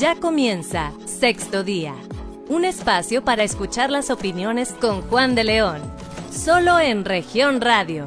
Ya comienza Sexto Día, un espacio para escuchar las opiniones con Juan de León, solo en región radio.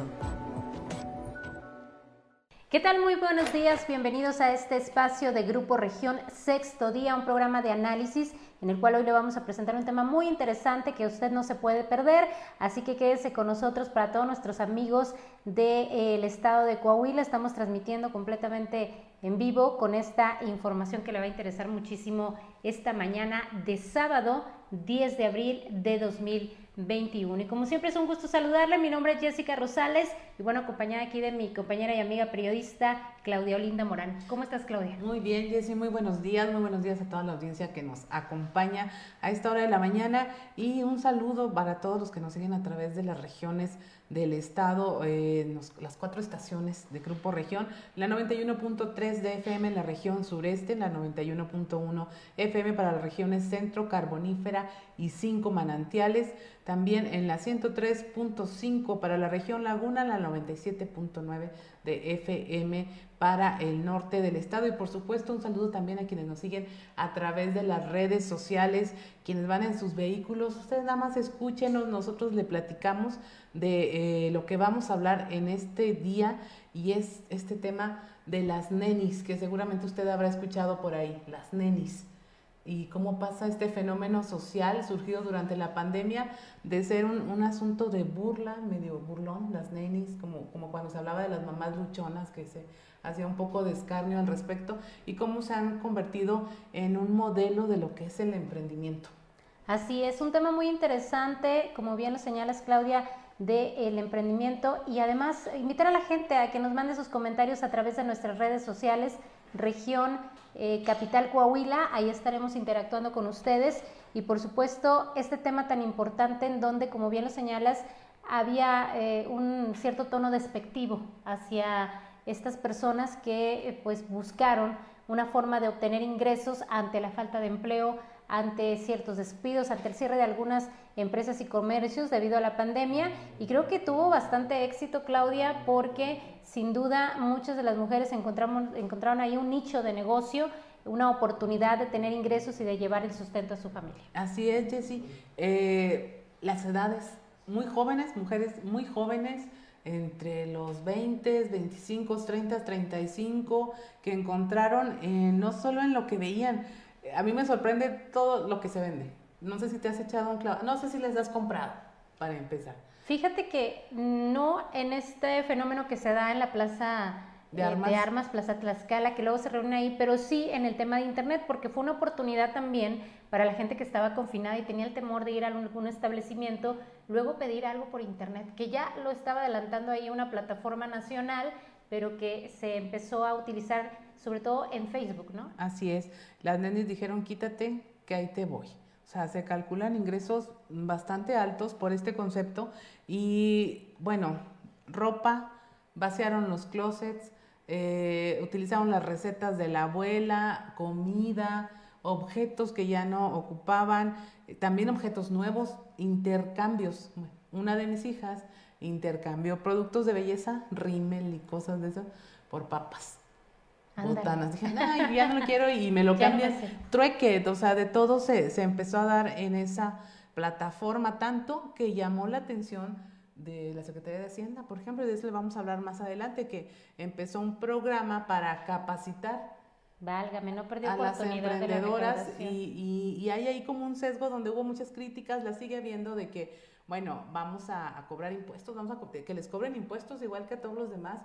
¿Qué tal? Muy buenos días, bienvenidos a este espacio de Grupo Región Sexto Día, un programa de análisis en el cual hoy le vamos a presentar un tema muy interesante que usted no se puede perder, así que quédese con nosotros para todos nuestros amigos del estado de Coahuila. Estamos transmitiendo completamente en vivo con esta información que le va a interesar muchísimo esta mañana de sábado 10 de abril de 2020. 21. Y como siempre es un gusto saludarle, mi nombre es Jessica Rosales y bueno, acompañada aquí de mi compañera y amiga periodista Claudia Olinda Morán. ¿Cómo estás Claudia? Muy bien Jessy, muy buenos días, muy buenos días a toda la audiencia que nos acompaña a esta hora de la mañana y un saludo para todos los que nos siguen a través de las regiones del estado, eh, las cuatro estaciones de Grupo Región, la 91.3 de FM en la región sureste, la 91.1 FM para las regiones centro, carbonífera y cinco manantiales, también en la 103.5 para la región Laguna, la 97.9 de FM para el norte del estado. Y por supuesto un saludo también a quienes nos siguen a través de las redes sociales, quienes van en sus vehículos, ustedes nada más escúchenos, nosotros le platicamos de eh, lo que vamos a hablar en este día y es este tema de las nenis, que seguramente usted habrá escuchado por ahí, las nenis. Y cómo pasa este fenómeno social surgido durante la pandemia de ser un, asunto de burla, medio burlón, las nenis, como, como cuando se hablaba de las mamás luchonas, que se hacía un poco de escarnio al respecto, y cómo se han convertido en un modelo de lo que es el emprendimiento. Así es, un tema muy interesante, como bien lo señalas Claudia, del emprendimiento y además invitar a la gente a que nos mande sus comentarios a través de nuestras redes sociales, región eh, Capital Coahuila, ahí estaremos interactuando con ustedes y por supuesto este tema tan importante en donde, como bien lo señalas, había eh, un cierto tono despectivo hacia estas personas que eh, pues buscaron una forma de obtener ingresos ante la falta de empleo, ante ciertos despidos, ante el cierre de algunas empresas y comercios debido a la pandemia y creo que tuvo bastante éxito Claudia porque sin duda muchas de las mujeres encontramos, encontraron ahí un nicho de negocio, una oportunidad de tener ingresos y de llevar el sustento a su familia. Así es, Jessy. Eh, las edades, muy jóvenes, mujeres muy jóvenes, entre los 20, 25, 30, 35, que encontraron eh, no solo en lo que veían, a mí me sorprende todo lo que se vende. No sé si te has echado un clavo, no sé si les has comprado, para empezar. Fíjate que no en este fenómeno que se da en la plaza de eh, armas. de armas, Plaza Tlaxcala, que luego se reúne ahí, pero sí en el tema de Internet, porque fue una oportunidad también para la gente que estaba confinada y tenía el temor de ir a algún establecimiento, luego pedir algo por Internet, que ya lo estaba adelantando ahí una plataforma nacional, pero que se empezó a utilizar sobre todo en Facebook, ¿no? Así es. Las nenes dijeron, quítate, que ahí te voy. O sea, se calculan ingresos bastante altos por este concepto y, bueno, ropa, vaciaron los closets, eh, utilizaron las recetas de la abuela, comida, objetos que ya no ocupaban, también objetos nuevos, intercambios. Una de mis hijas intercambió productos de belleza, rímel y cosas de eso, por papas botanas. Dije, ay, ya no lo quiero y me lo cambian. Trueque, o sea, de todo se, se empezó a dar en esa plataforma, tanto que llamó la atención de la Secretaría de Hacienda, por ejemplo, y de eso le vamos a hablar más adelante, que empezó un programa para capacitar Válgame, no perdió a las emprendedoras y, y, y, hay ahí como un sesgo donde hubo muchas críticas, la sigue habiendo de que, bueno, vamos a, cobrar impuestos, vamos a que les cobren impuestos igual que a todos los demás,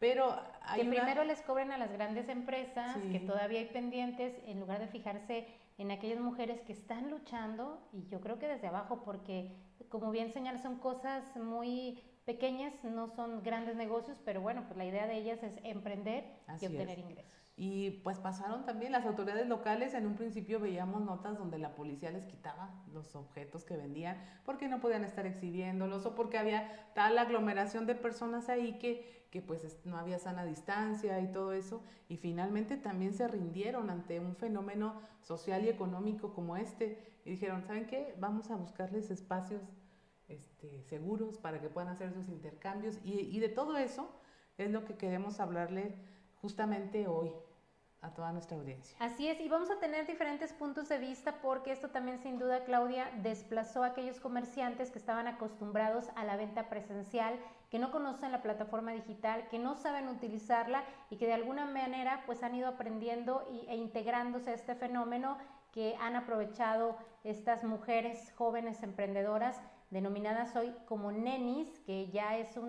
pero que primero les cobren a las grandes empresas, que todavía hay pendientes, en lugar de fijarse en aquellas mujeres que están luchando, y yo creo que desde abajo, porque como bien señalas, son cosas muy pequeñas, no son grandes negocios, pero bueno, pues la idea de ellas es emprender y obtener ingresos. Y pues pasaron también las autoridades locales, en un principio veíamos notas donde la policía les quitaba los objetos que vendían porque no podían estar exhibiéndolos o porque había tal aglomeración de personas ahí que, que pues no había sana distancia y todo eso. Y finalmente también se rindieron ante un fenómeno social y económico como este y dijeron, ¿saben qué? Vamos a buscarles espacios este, seguros para que puedan hacer sus intercambios y, y de todo eso es lo que queremos hablarle justamente hoy a toda nuestra audiencia. Así es, y vamos a tener diferentes puntos de vista porque esto también sin duda, Claudia, desplazó a aquellos comerciantes que estaban acostumbrados a la venta presencial, que no conocen la plataforma digital, que no saben utilizarla y que de alguna manera pues han ido aprendiendo e integrándose a este fenómeno que han aprovechado estas mujeres jóvenes emprendedoras denominadas hoy como nenis, que ya es eh,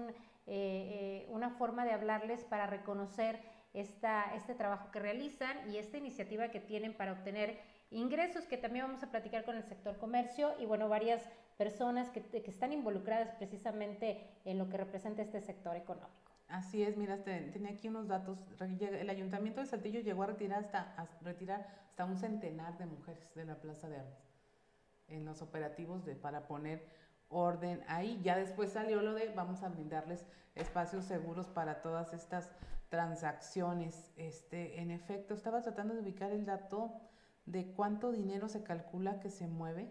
eh, una forma de hablarles para reconocer esta, este trabajo que realizan y esta iniciativa que tienen para obtener ingresos, que también vamos a platicar con el sector comercio y bueno, varias personas que, que están involucradas precisamente en lo que representa este sector económico. Así es, mira, tenía aquí unos datos. El Ayuntamiento de Saltillo llegó a retirar hasta, retirar hasta un centenar de mujeres de la Plaza de Armas en los operativos de, para poner orden ahí. Ya después salió lo de vamos a brindarles espacios seguros para todas estas transacciones. Este, en efecto, estaba tratando de ubicar el dato de cuánto dinero se calcula que se mueve.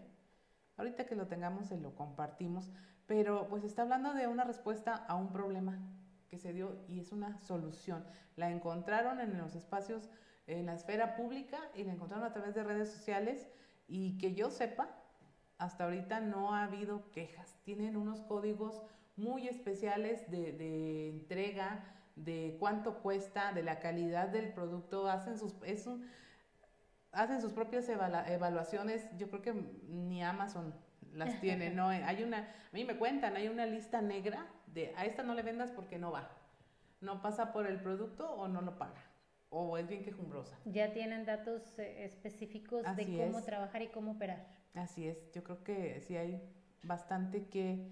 Ahorita que lo tengamos se lo compartimos, pero pues está hablando de una respuesta a un problema que se dio y es una solución. La encontraron en los espacios, en la esfera pública y la encontraron a través de redes sociales y que yo sepa, hasta ahorita no ha habido quejas. Tienen unos códigos muy especiales de, de entrega, de cuánto cuesta, de la calidad del producto, hacen sus, es hacen sus propias evaluaciones, yo creo que ni Amazon las tiene, ¿no? Hay una, a mí me cuentan, hay una lista negra de a esta no le vendas porque no va, no pasa por el producto o no lo paga, o es bien quejumbrosa. Ya tienen datos eh, específicos de cómo trabajar y cómo operar. Así es, yo creo que sí hay bastante que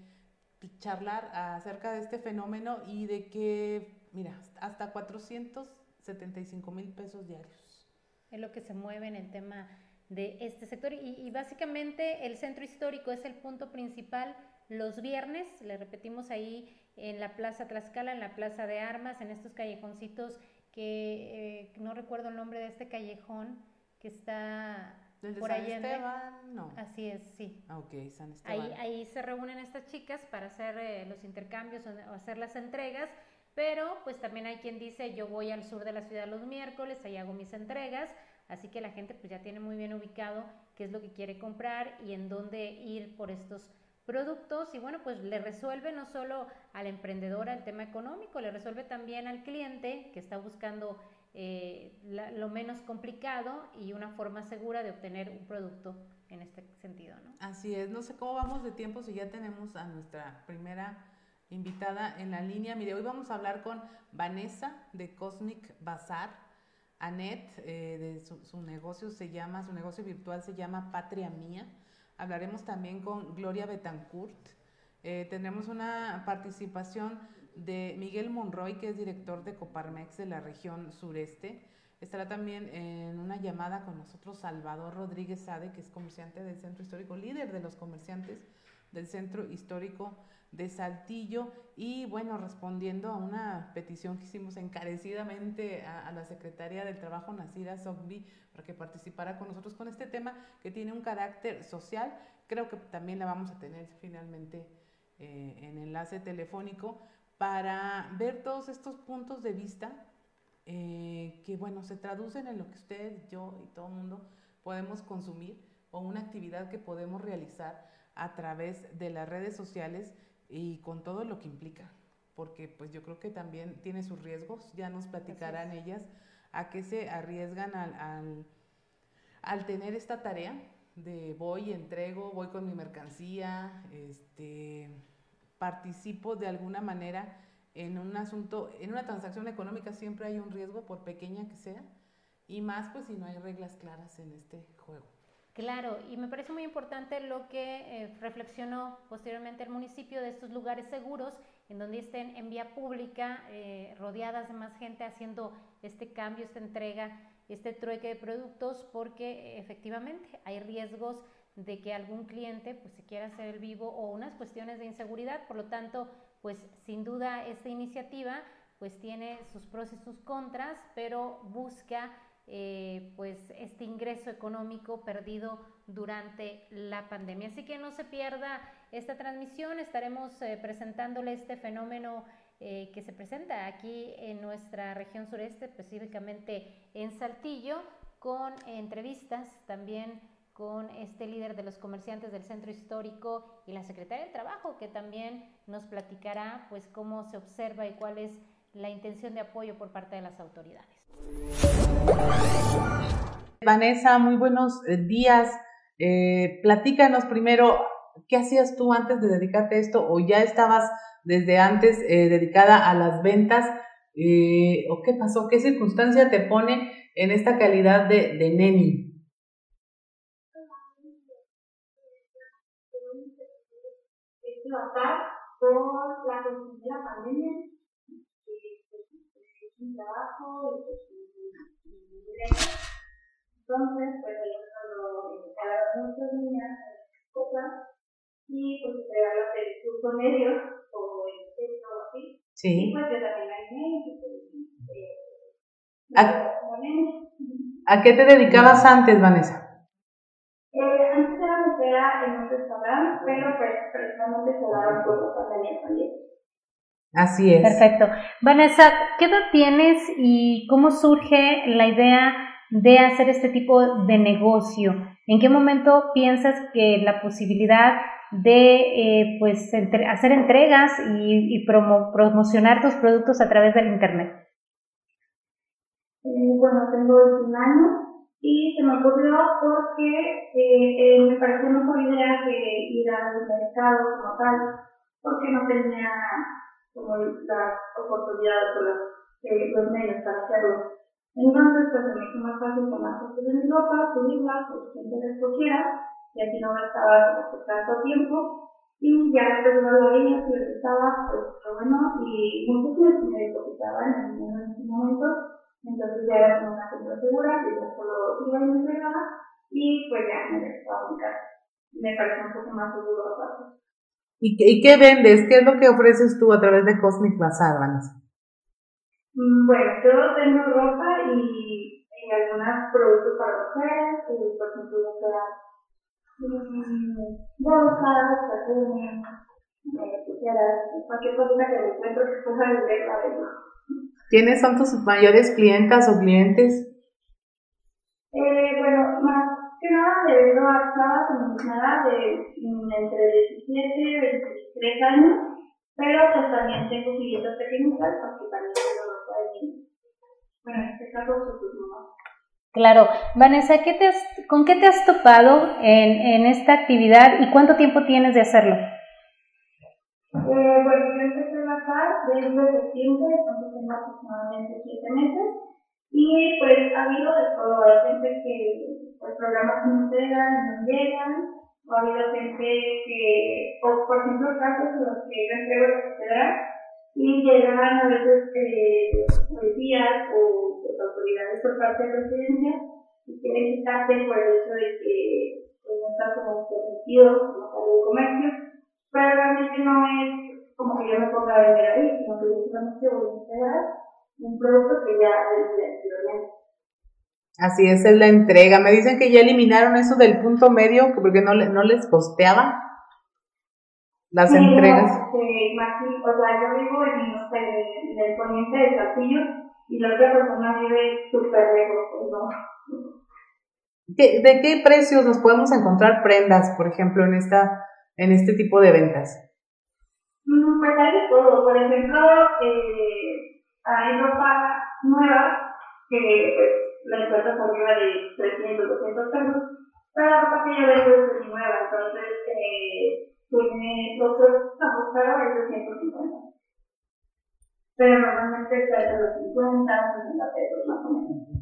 charlar acerca de este fenómeno y de que, mira, hasta 475 mil pesos diarios. Es lo que se mueve en el tema de este sector y, básicamente el centro histórico es el punto principal los viernes, le repetimos ahí en la Plaza Tlaxcala, en la Plaza de Armas, en estos callejoncitos que eh, no recuerdo el nombre de este callejón que está por San Esteban, no. Así es, sí. Ah, ok, San Esteban. Ahí, ahí se reúnen estas chicas para hacer eh, los intercambios o hacer las entregas, pero pues también hay quien dice yo voy al sur de la ciudad los miércoles, ahí hago mis entregas, Así que la gente pues ya tiene muy bien ubicado qué es lo que quiere comprar y en dónde ir por estos productos y bueno, pues le resuelve no solo a la emprendedora el tema económico, le resuelve también al cliente que está buscando eh, lo menos complicado y una forma segura de obtener un producto en este sentido, ¿no? Así es, no sé cómo vamos de tiempo si ya tenemos a nuestra primera invitada en la línea. Mire, hoy vamos a hablar con Vanessa de Cosmic Bazar. Anet, eh, de su, negocio se llama, su negocio virtual se llama Patria Mía. Hablaremos también con Gloria Betancourt. Eh, tendremos una participación de Miguel Monroy, que es director de Coparmex de la región sureste. Estará también en una llamada con nosotros Salvador Rodríguez Sade, que es comerciante del Centro Histórico, líder de los comerciantes del Centro Histórico de Saltillo y bueno, respondiendo a una petición que hicimos encarecidamente a, la secretaria del Trabajo, Nasira Sogbi, para que participara con nosotros con este tema que tiene un carácter social, creo que también la vamos a tener finalmente eh, en enlace telefónico para ver todos estos puntos de vista eh, que bueno, se traducen en lo que usted, yo y todo el mundo podemos consumir o una actividad que podemos realizar a través de las redes sociales y con todo lo que implica, porque pues yo creo que también tiene sus riesgos, ya nos platicarán ellas a qué se arriesgan al, al, tener esta tarea de voy, entrego, voy con mi mercancía, este, participo de alguna manera en un asunto, en una transacción económica siempre hay un riesgo, por pequeña que sea, y más pues si no hay reglas claras en este juego. Claro, y me parece muy importante lo que eh, reflexionó posteriormente el municipio de estos lugares seguros en donde estén en vía pública, eh, rodeadas de más gente haciendo este cambio, esta entrega, este trueque de productos, porque efectivamente hay riesgos de que algún cliente pues se quiera hacer el vivo o unas cuestiones de inseguridad, por lo tanto, pues sin duda esta iniciativa pues tiene sus pros y sus contras, pero busca eh, pues este ingreso económico perdido durante la pandemia. Así que no se pierda esta transmisión, estaremos eh, presentándole este fenómeno eh, que se presenta aquí en nuestra región sureste, específicamente en Saltillo, con entrevistas también con este líder de los comerciantes del centro histórico y la secretaria del trabajo que también nos platicará pues cómo se observa y cuál es la intención de apoyo por parte de las autoridades. Vanessa, muy buenos eh, días. Eh, platícanos primero, ¿qué hacías tú antes de dedicarte a esto o ya estabas desde antes eh, dedicada a las ventas? ¿O qué pasó? ¿Qué circunstancia te pone en esta calidad de, de neni? por la cuestión de la pandemia, es trabajo y un entonces, pues ahí fue cuando empezaron muchas niñas cosas y pues entregarlas el curso medio o el texto o así. Sí. Y pues yo también la ¿A, ¿A qué te dedicabas antes, Vanessa? Eh, antes era en un restaurante, pero pues precisamente se daban cosas pandemia también. Así es. Perfecto. Vanessa, ¿qué edad tienes y cómo surge la idea de hacer este tipo de negocio? ¿En qué momento piensas que la posibilidad de eh, pues hacer entregas y, promocionar tus productos a través del internet? Eh, bueno, tengo un año y se me ocurrió porque eh, me pareció mejor idea que ir al mercado como tal, porque no tenía como las oportunidades o los, los medios para hacerlo. Entonces, pues se me hizo más fácil tomar fotos de mi ropa, subirla, pues gente que escogiera, y así no gastaba como tanto tiempo. Y ya después de lo veía, si estaba, pues fue bueno, y muchos me depositaban en, en ese momento, entonces ya era como una compra segura, que ya solo iba y me entregaba, y pues ya me dejaba en casa. Me pareció un poco más seguro aparte. ¿Y qué, ¿Y qué vendes? ¿Qué es lo que ofreces tú a través de Cosmic Bazaar, Vanessa? Mm, bueno, yo tengo ropa y, y algunos productos para mujeres, y por ejemplo, ya sea mm, bolsas, eh, cualquier cosa que me encuentro que pueda vender la vendo. ¿Quiénes son tus mayores clientas o clientes? Eh, vendo a de nada de mm, entre 17 y 23 años, pero pues también tengo clientes pequeñitas porque también bueno, en este caso, pues, Claro. Vanessa, ¿qué te ¿con qué te has topado en, en esta actividad y cuánto tiempo tienes de hacerlo? Eh, bueno, yo empecé a trabajar desde septiembre, entonces tengo aproximadamente siete meses. Y pues ha habido de todo. Hay gente que pues, programas no entregan, no llegan. O ha habido gente que, o por ejemplo, casos en los que yo entrego la catedral y llegan a veces eh, policías o pues, autoridades por parte de la presidencia y quieren quitarte por el hecho de que pues, no está como permitido como tal de comercio, pero realmente no es como que yo me ponga a vender ahí, sino que yo solamente voy a entregar un producto que ya es de Así es, es la entrega. Me dicen que ya eliminaron eso del punto medio porque no, no les costeaba las entregas. Eh, o sea, yo vivo en, en, el poniente de Castillo y la otra persona vive súper lejos, pues no. ¿De qué precios nos podemos encontrar prendas, por ejemplo, en esta en este tipo de ventas? Mm, pues hay de todo. Por ejemplo, eh, hay ropa nueva que pues, la encuentras arriba de 300, 200 pesos, pero la ropa que yo vendo es nueva, entonces eh, tiene los estamos caro es de 150. Pero normalmente está de los 50, 60 pesos más o menos.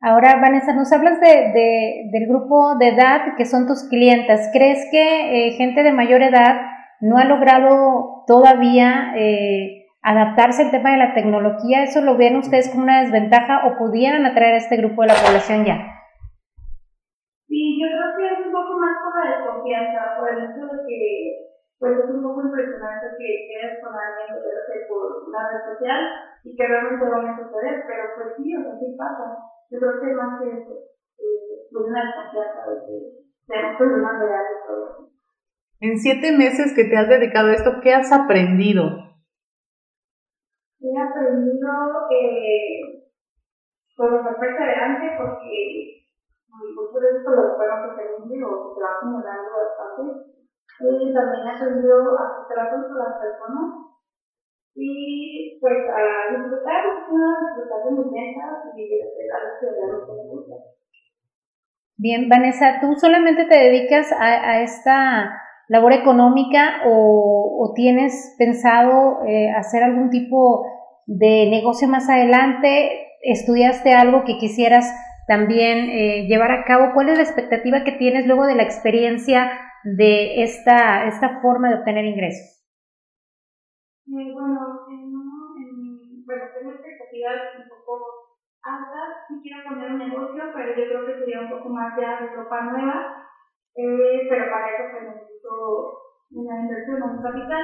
Ahora, Vanessa, nos hablas de, de, del grupo de edad que son tus clientes. ¿Crees que eh, gente de mayor edad no ha logrado todavía eh, adaptarse al tema de la tecnología? ¿Eso lo ven ustedes como una desventaja o pudieran atraer a este grupo de la población ya? Sí, yo creo que es un poco más por la desconfianza, por el hecho de que pues es un poco impresionante que quedes con alguien que por una red social y que realmente van a suceder, pero pues sí, o sea, sí pasa. Yo creo que más que eso, eh, pues una desconfianza de que seamos personas reales. En siete meses que te has dedicado a esto, ¿qué has aprendido? He aprendido eh, pues ser perseverante porque muchas veces por los buenos que se o se va acumulando bastante. Y también he aprendido a tratar con las personas y pues a disfrutar, a disfrutar de mis metas y de hacer algo que me gusta. Bien, Vanessa, ¿tú solamente te dedicas a, a esta labor económica o, tienes pensado eh, hacer algún tipo de negocio más adelante? ¿Estudiaste algo que quisieras también eh, llevar a cabo? ¿Cuál es la expectativa que tienes luego de la experiencia de esta, esta forma de obtener ingresos? Eh, bueno, en, en, bueno, tengo expectativas un poco altas. Sí quiero poner un negocio, pero yo creo que sería un poco más ya de ropa nueva. Eh, pero para eso pues, necesito una inversión, un capital.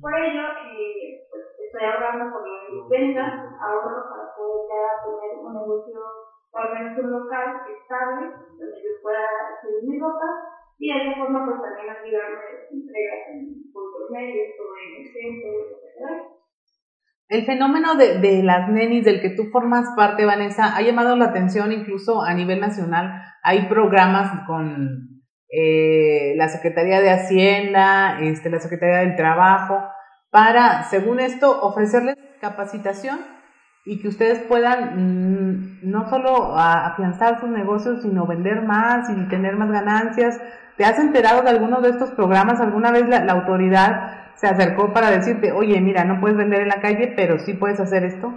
Por ello, eh, pues, estoy ahorrando por mis ventas, ahorro para poder ya tener un negocio o al menos un local estable donde yo pueda hacer mi ropa y de esa forma pues también ayudarme entregas en puntos medios o en el centro, etc. El fenómeno de, de, las nenis del que tú formas parte, Vanessa, ha llamado la atención incluso a nivel nacional. Hay programas con eh, la Secretaría de Hacienda, este, la Secretaría del Trabajo, para, según esto, ofrecerles capacitación y que ustedes puedan mm, no solo afianzar sus negocios, sino vender más y tener más ganancias. ¿Te has enterado de alguno de estos programas? ¿Alguna vez la, autoridad se acercó para decirte, oye, mira, no puedes vender en la calle, pero sí puedes hacer esto?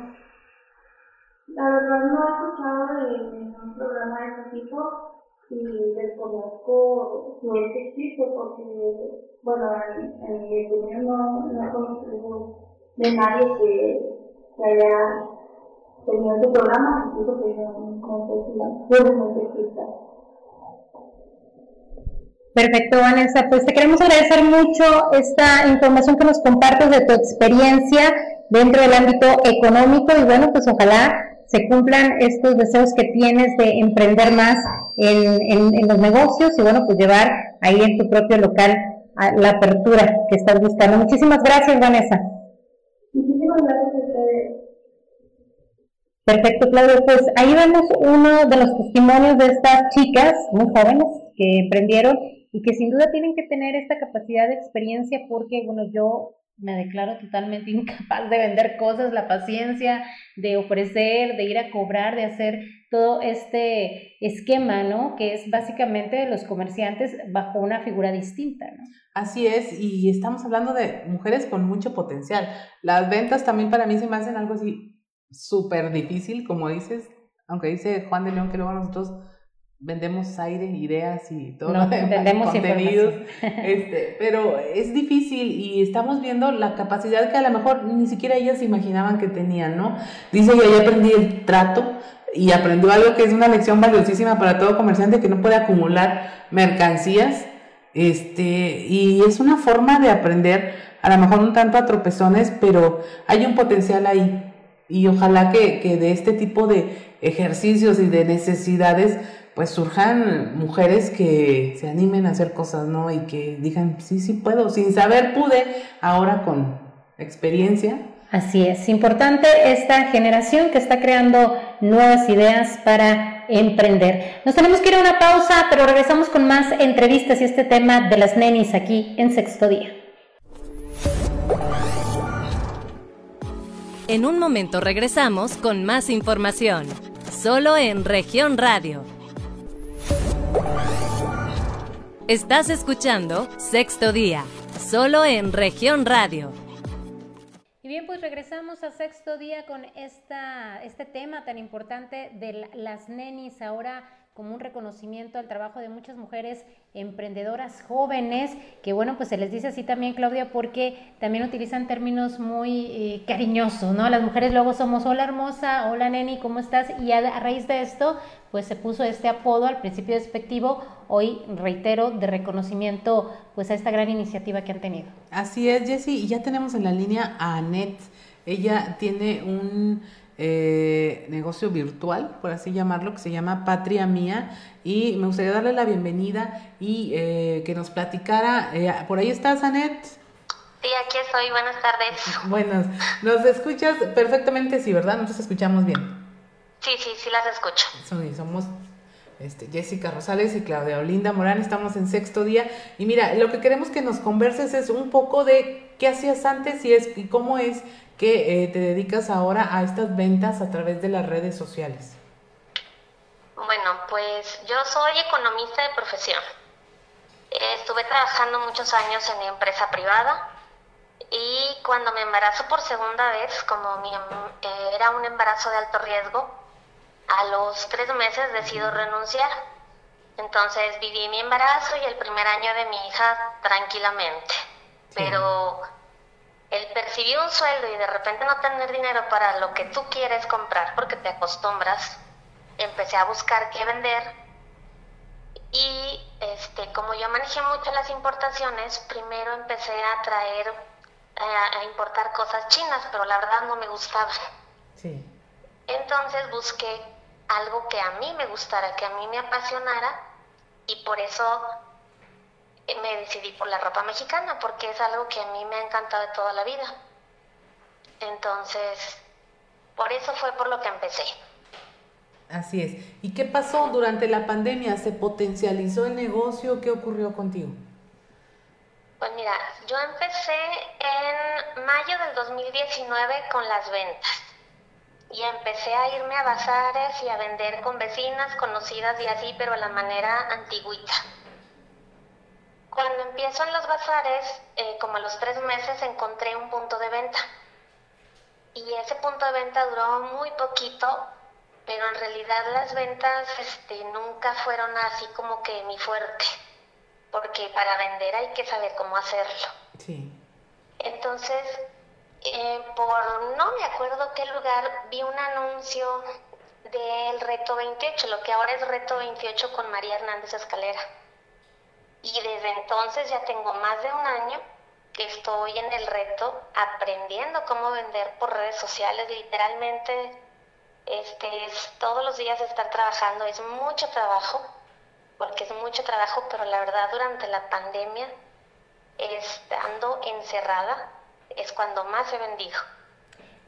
La verdad no he escuchado de ningún programa de ese tipo y desconozco si es existe porque, bueno, en, mi opinión no, no conozco de nadie que, haya tenido ese programa, incluso que no conozco. Perfecto, Vanessa. Pues te queremos agradecer mucho esta información que nos compartes de tu experiencia dentro del ámbito económico y bueno, pues ojalá se cumplan estos deseos que tienes de emprender más en, los negocios y bueno, pues llevar ahí en tu propio local la apertura que estás buscando. Muchísimas gracias, Vanessa. Muchísimas gracias a ustedes. Perfecto, Claudio. Pues ahí vemos uno de los testimonios de estas chicas muy jóvenes que emprendieron y que sin duda tienen que tener esta capacidad de experiencia porque, bueno, yo me declaro totalmente incapaz de vender cosas, la paciencia, de ofrecer, de ir a cobrar, de hacer todo este esquema, ¿no? Que es básicamente los comerciantes bajo una figura distinta, ¿no? Así es, y estamos hablando de mujeres con mucho potencial. Las ventas también para mí se me hacen algo así súper difícil, como dices, aunque dice Juan de León que luego nosotros vendemos aire, ideas y todo no, vendemos contenidos, este, pero es difícil y estamos viendo la capacidad que a lo mejor ni siquiera ellas imaginaban que tenían, ¿no? Dice, yo ya aprendí el trato y aprendió algo que es una lección valiosísima para todo comerciante que no puede acumular mercancías, este, y es una forma de aprender, a lo mejor un tanto a tropezones, pero hay un potencial ahí. Y ojalá que, que de este tipo de ejercicios y de necesidades pues surjan mujeres que se animen a hacer cosas, ¿no? Y que digan, sí, sí puedo, sin saber pude, ahora con experiencia. Así es, importante esta generación que está creando nuevas ideas para emprender. Nos tenemos que ir a una pausa, pero regresamos con más entrevistas y este tema de las nenis aquí en sexto día. En un momento regresamos con más información, solo en región radio Estás escuchando Sexto Día, solo en región radio. Y bien, pues regresamos a sexto día con esta, este tema tan importante de las nenis. Ahora como un reconocimiento al trabajo de muchas mujeres emprendedoras jóvenes, que bueno, pues se les dice así también, Claudia, porque también utilizan términos muy eh, cariñosos, ¿no? Las mujeres luego somos, hola hermosa, hola neni, ¿cómo estás? Y a, raíz de esto, pues se puso este apodo al principio despectivo, hoy reitero, de reconocimiento pues a esta gran iniciativa que han tenido. Así es, Jessie, y ya tenemos en la línea a Annette. Ella tiene un eh, negocio virtual, por así llamarlo, que se llama Patria Mía. Y me gustaría darle la bienvenida y eh, que nos platicara. Eh, por ahí estás, Anet. Sí, aquí estoy. Buenas tardes. Buenas. ¿Nos escuchas perfectamente? Sí, ¿verdad? Nos escuchamos bien. Sí, sí, sí las escucho. somos este, Jessica Rosales y Claudia Olinda Morán. Estamos en sexto día. Y mira, lo que queremos que nos converses es un poco de qué hacías antes y, es, y cómo es que eh, te dedicas ahora a estas ventas a través de las redes sociales. Bueno, pues yo soy economista de profesión. Estuve trabajando muchos años en empresa privada y cuando me embarazo por segunda vez, como mi, eh, era un embarazo de alto riesgo, a los tres meses decido renunciar. Entonces viví mi embarazo y el primer año de mi hija tranquilamente. Pero el percibir un sueldo y de repente no tener dinero para lo que tú quieres comprar porque te acostumbras, empecé a buscar qué vender y este, como yo manejé mucho las importaciones, primero empecé a traer, a, importar cosas chinas, pero la verdad no me gustaba. Sí. Entonces busqué algo que a mí me gustara, que a mí me apasionara y por eso me decidí por la ropa mexicana, porque es algo que a mí me ha encantado de toda la vida. Entonces, por eso fue por lo que empecé. Así es. ¿Y qué pasó durante la pandemia? ¿Se potencializó el negocio? ¿Qué ocurrió contigo? Pues mira, yo empecé en mayo del 2019 con las ventas y empecé a irme a bazares y a vender con vecinas, conocidas y así, pero a la manera antigüita. Cuando empiezo en los bazares, eh, como a los tres meses, encontré un punto de venta. Y ese punto de venta duró muy poquito pero en realidad las ventas este, nunca fueron así como que mi fuerte, porque para vender hay que saber cómo hacerlo. Sí. Entonces, eh, por no me acuerdo qué lugar, vi un anuncio del Reto 28, lo que ahora es Reto 28 con María Hernández Escalera. Y desde entonces ya tengo más de un año que estoy en el reto aprendiendo cómo vender por redes sociales, literalmente este, es todos los días estar trabajando, es mucho trabajo, porque es mucho trabajo, pero la verdad durante la pandemia, estando encerrada, es cuando más he vendido.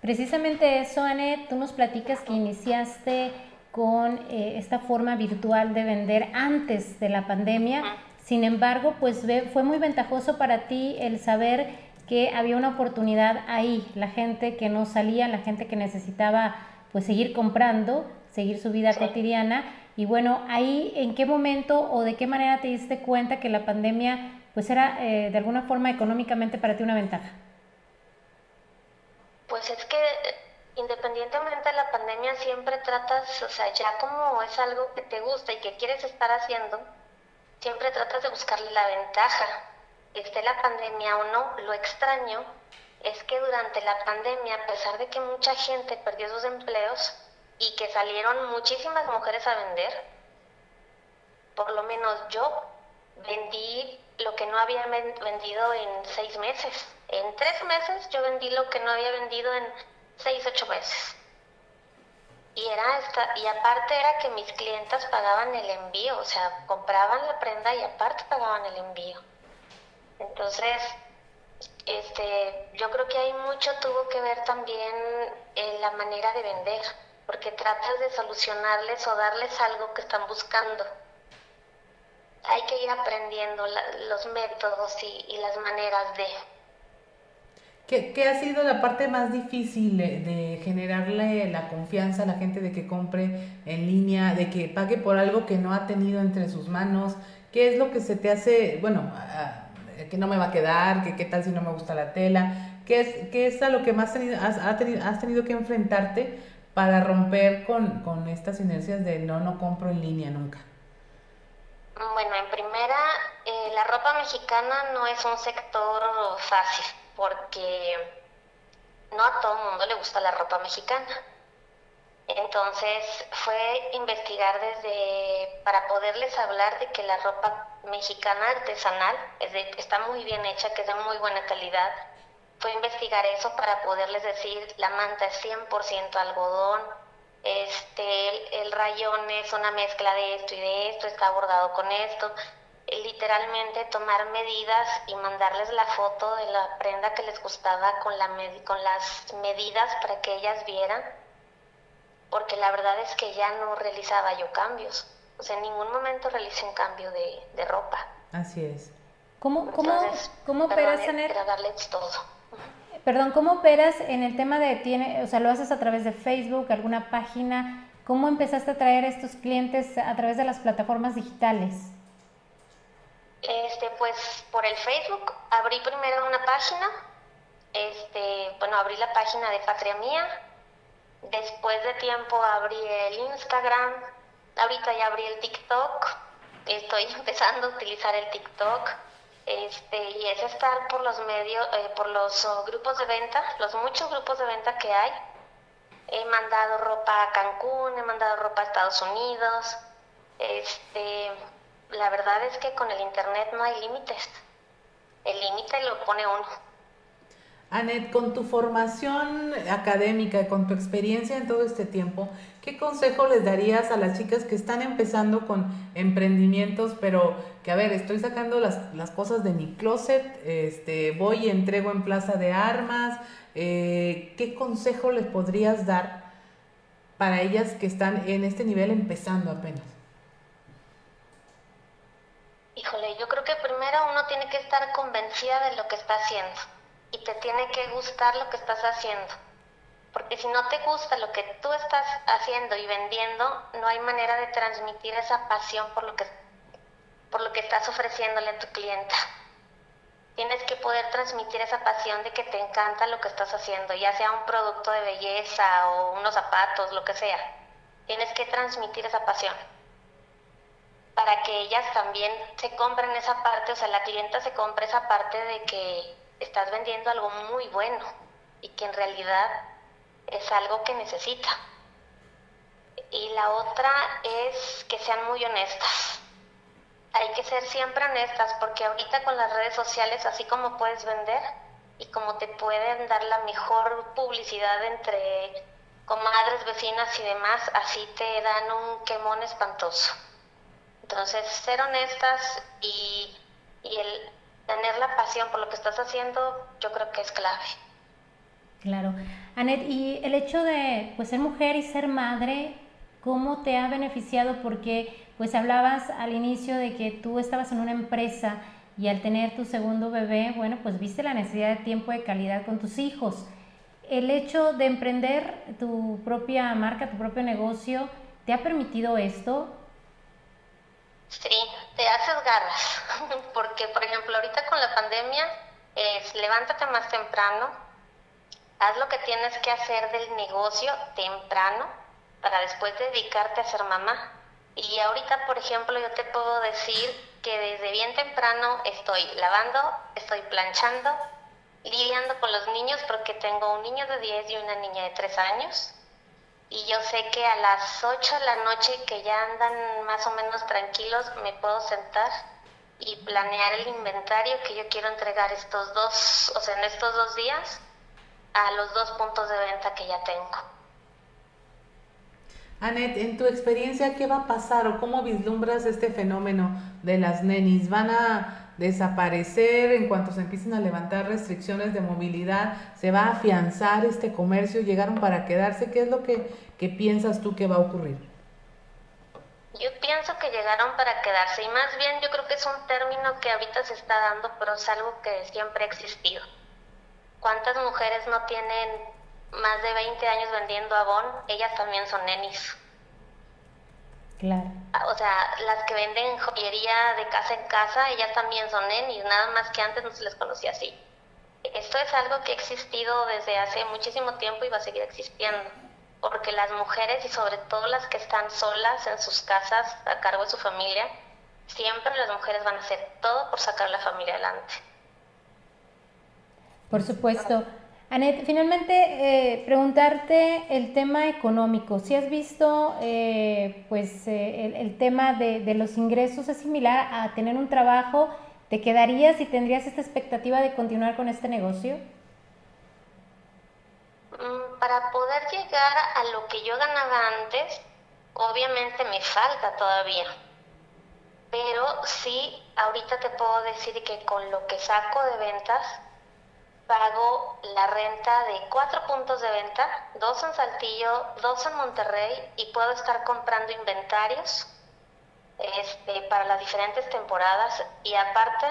Precisamente eso, Anne, tú nos platicas que iniciaste con eh, esta forma virtual de vender antes de la pandemia. Sin embargo, pues fue muy ventajoso para ti el saber que había una oportunidad ahí, la gente que no salía, la gente que necesitaba pues seguir comprando, seguir su vida cotidiana. Y bueno, ahí en qué momento o de qué manera te diste cuenta que la pandemia pues era eh, de alguna forma económicamente para ti una ventaja. Pues es que independientemente de la pandemia siempre tratas, o sea, ya como es algo que te gusta y que quieres estar haciendo, siempre tratas de buscarle la ventaja. Esté la pandemia o no, lo extraño es que durante la pandemia, a pesar de que mucha gente perdió sus empleos y que salieron muchísimas mujeres a vender, por lo menos yo vendí lo que no había vendido en seis meses. En tres meses yo vendí lo que no había vendido en seis, ocho meses. Y, era esta, y aparte era que mis clientas pagaban el envío, o sea, compraban la prenda y aparte pagaban el envío. Entonces, este, yo creo que hay mucho tuvo que ver también en la manera de vender, porque tratas de solucionarles o darles algo que están buscando. Hay que ir aprendiendo los métodos y, las maneras de... ¿Qué, ¿Qué, ha sido la parte más difícil de generarle la confianza a la gente de que compre en línea, de que pague por algo que no ha tenido entre sus manos? ¿Qué es lo que se te hace, bueno, que no me va a quedar, que qué tal si no me gusta la tela, qué es, qué es a lo que más tenido, has, tenido, has tenido que enfrentarte para romper con, con estas inercias de no, no compro en línea nunca. Bueno, en primera, eh, la ropa mexicana no es un sector fácil porque no a todo mundo le gusta la ropa mexicana. Entonces fue investigar desde, para poderles hablar de que la ropa mexicana artesanal es está muy bien hecha, que es de muy buena calidad. Fue investigar eso para poderles decir, la manta es 100% algodón, este, el, rayón es una mezcla de esto y de esto, está bordado con esto. Literalmente tomar medidas y mandarles la foto de la prenda que les gustaba con, la con las medidas para que ellas vieran, porque la verdad es que ya no realizaba yo cambios. O sea, en ningún momento realicé un cambio de, ropa. Así es. ¿Cómo, cómo, cómo operas, Era darles todo. Perdón, ¿cómo operas en el tema de, tiene, o sea, lo haces a través de Facebook, alguna página? ¿Cómo empezaste a traer estos clientes a través de las plataformas digitales? Este, pues por el Facebook abrí primero una página, este, bueno, abrí la página de Patria Mía, después de tiempo abrí el Instagram, ahorita ya abrí el TikTok, estoy empezando a utilizar el TikTok, este, y es estar por los medios, eh, por los oh, grupos de venta, los muchos grupos de venta que hay. He mandado ropa a Cancún, he mandado ropa a Estados Unidos, este, la verdad es que con el Internet no hay límites. El límite lo pone uno. Anet, con tu formación académica, con tu experiencia en todo este tiempo, ¿qué consejo les darías a las chicas que están empezando con emprendimientos, pero que, a ver, estoy sacando las, las cosas de mi closet, este, voy y entrego en plaza de armas? Eh, ¿Qué consejo les podrías dar para ellas que están en este nivel empezando apenas? Híjole, yo creo que primero uno tiene que estar convencida de lo que está haciendo y te tiene que gustar lo que estás haciendo. Porque si no te gusta lo que tú estás haciendo y vendiendo, no hay manera de transmitir esa pasión por lo que, por lo que estás ofreciéndole a tu clienta. Tienes que poder transmitir esa pasión de que te encanta lo que estás haciendo, ya sea un producto de belleza o unos zapatos, lo que sea. Tienes que transmitir esa pasión para que ellas también se compren esa parte, o sea, la clienta se compre esa parte de que estás vendiendo algo muy bueno y que en realidad es algo que necesita. Y la otra es que sean muy honestas. Hay que ser siempre honestas porque ahorita con las redes sociales, así como puedes vender y como te pueden dar la mejor publicidad entre comadres, vecinas y demás, así te dan un quemón espantoso. Entonces, ser honestas y, el tener la pasión por lo que estás haciendo, yo creo que es clave. Claro. Anet, y el hecho de pues, ser mujer y ser madre, ¿cómo te ha beneficiado? Porque pues hablabas al inicio de que tú estabas en una empresa y al tener tu segundo bebé, bueno, pues viste la necesidad de tiempo de calidad con tus hijos. El hecho de emprender tu propia marca, tu propio negocio, ¿te ha permitido esto? Sí, te haces garras, porque por ejemplo ahorita con la pandemia es levántate más temprano, haz lo que tienes que hacer del negocio temprano para después dedicarte a ser mamá. Y ahorita, por ejemplo, yo te puedo decir que desde bien temprano estoy lavando, estoy planchando, lidiando con los niños porque tengo un niño de 10 y una niña de 3 años y yo sé que a las 8 de la noche que ya andan más o menos tranquilos me puedo sentar y planear el inventario que yo quiero entregar estos dos, o sea, en estos dos días a los dos puntos de venta que ya tengo. Anet, en tu experiencia, ¿qué va a pasar o cómo vislumbras este fenómeno de las nenis? ¿Van a desaparecer en cuanto se empiecen a levantar restricciones de movilidad, se va a afianzar este comercio, llegaron para quedarse, ¿qué es lo que, piensas tú que va a ocurrir? Yo pienso que llegaron para quedarse y más bien yo creo que es un término que ahorita se está dando, pero es algo que siempre ha existido. ¿Cuántas mujeres no tienen más de 20 años vendiendo abón? Ellas también son nenis. Claro. O sea, las que venden joyería de casa en casa, ellas también son nenis, nada más que antes no se les conocía así. Esto es algo que ha existido desde hace muchísimo tiempo y va a seguir existiendo, porque las mujeres y sobre todo las que están solas en sus casas a cargo de su familia, siempre las mujeres van a hacer todo por sacar a la familia adelante. Por supuesto. Anet, finalmente eh, preguntarte el tema económico. Si has visto, eh, pues eh, el, tema de, los ingresos es similar a tener un trabajo, ¿te quedarías y tendrías esta expectativa de continuar con este negocio? Mm, para poder llegar a lo que yo ganaba antes, obviamente me falta todavía. pero sí, ahorita te puedo decir que con lo que saco de ventas, pago la renta de cuatro puntos de venta, dos en Saltillo, dos en Monterrey, y puedo estar comprando inventarios este, para las diferentes temporadas. Y aparte,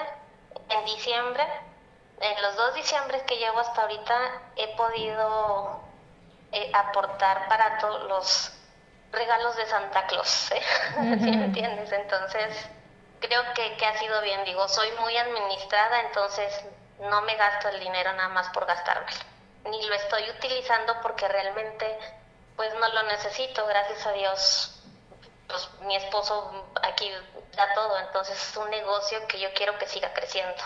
en diciembre, en los dos diciembres que llevo hasta ahorita, he podido eh, aportar para todos los regalos de Santa Claus, ¿eh? ¿Sí me entiendes? Entonces, creo que, que ha sido bien, digo, soy muy administrada, entonces no me gasto el dinero nada más por gastármelo, ni lo estoy utilizando porque realmente pues no lo necesito, gracias a Dios. Pues mi esposo aquí da todo, entonces es un negocio que yo quiero que siga creciendo.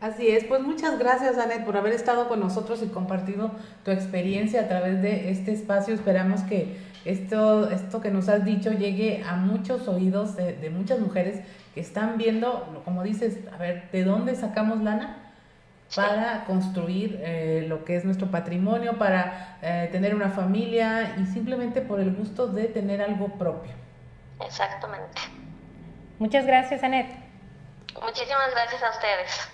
Así es, pues muchas gracias Anet por haber estado con nosotros y compartido tu experiencia a través de este espacio. Esperamos que esto, esto que nos has dicho llegue a muchos oídos de, de muchas mujeres que están viendo, como dices, a ver, ¿de dónde sacamos lana? para construir eh, lo que es nuestro patrimonio, para eh, tener una familia y simplemente por el gusto de tener algo propio. Exactamente. Muchas gracias, Anet. Muchísimas gracias a ustedes.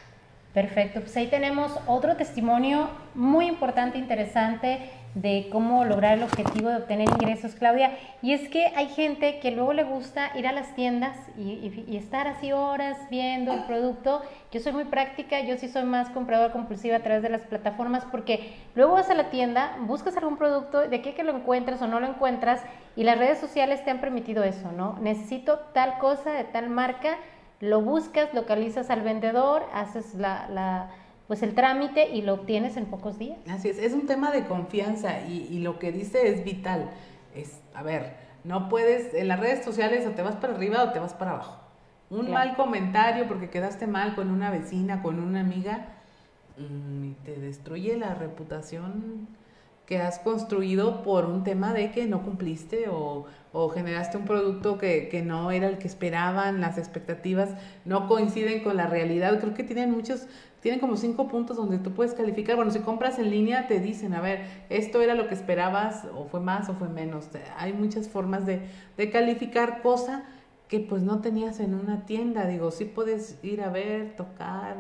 Perfecto, pues ahí tenemos otro testimonio muy importante, interesante de cómo lograr el objetivo de obtener ingresos, Claudia. Y es que hay gente que luego le gusta ir a las tiendas y, estar así horas viendo el producto. Yo soy muy práctica, yo sí soy más compradora compulsiva a través de las plataformas porque luego vas a la tienda, buscas algún producto, de qué que lo encuentras o no lo encuentras y las redes sociales te han permitido eso, ¿no? Necesito tal cosa de tal marca lo buscas, localizas al vendedor, haces la, pues el trámite y lo obtienes en pocos días. Así es, es un tema de confianza y, lo que dice es vital. Es, a ver, no puedes, en las redes sociales o te vas para arriba o te vas para abajo. Un mal comentario porque quedaste mal con una vecina, con una amiga, mm, te destruye la reputación que has construido por un tema de que no cumpliste o, o generaste un producto que, que, no era el que esperaban, las expectativas no coinciden con la realidad. Creo que tienen muchos, tienen como cinco puntos donde tú puedes calificar. Bueno, si compras en línea te dicen, a ver, esto era lo que esperabas o fue más o fue menos. Hay muchas formas de, de calificar cosa que pues no tenías en una tienda. Digo, sí puedes ir a ver, tocar,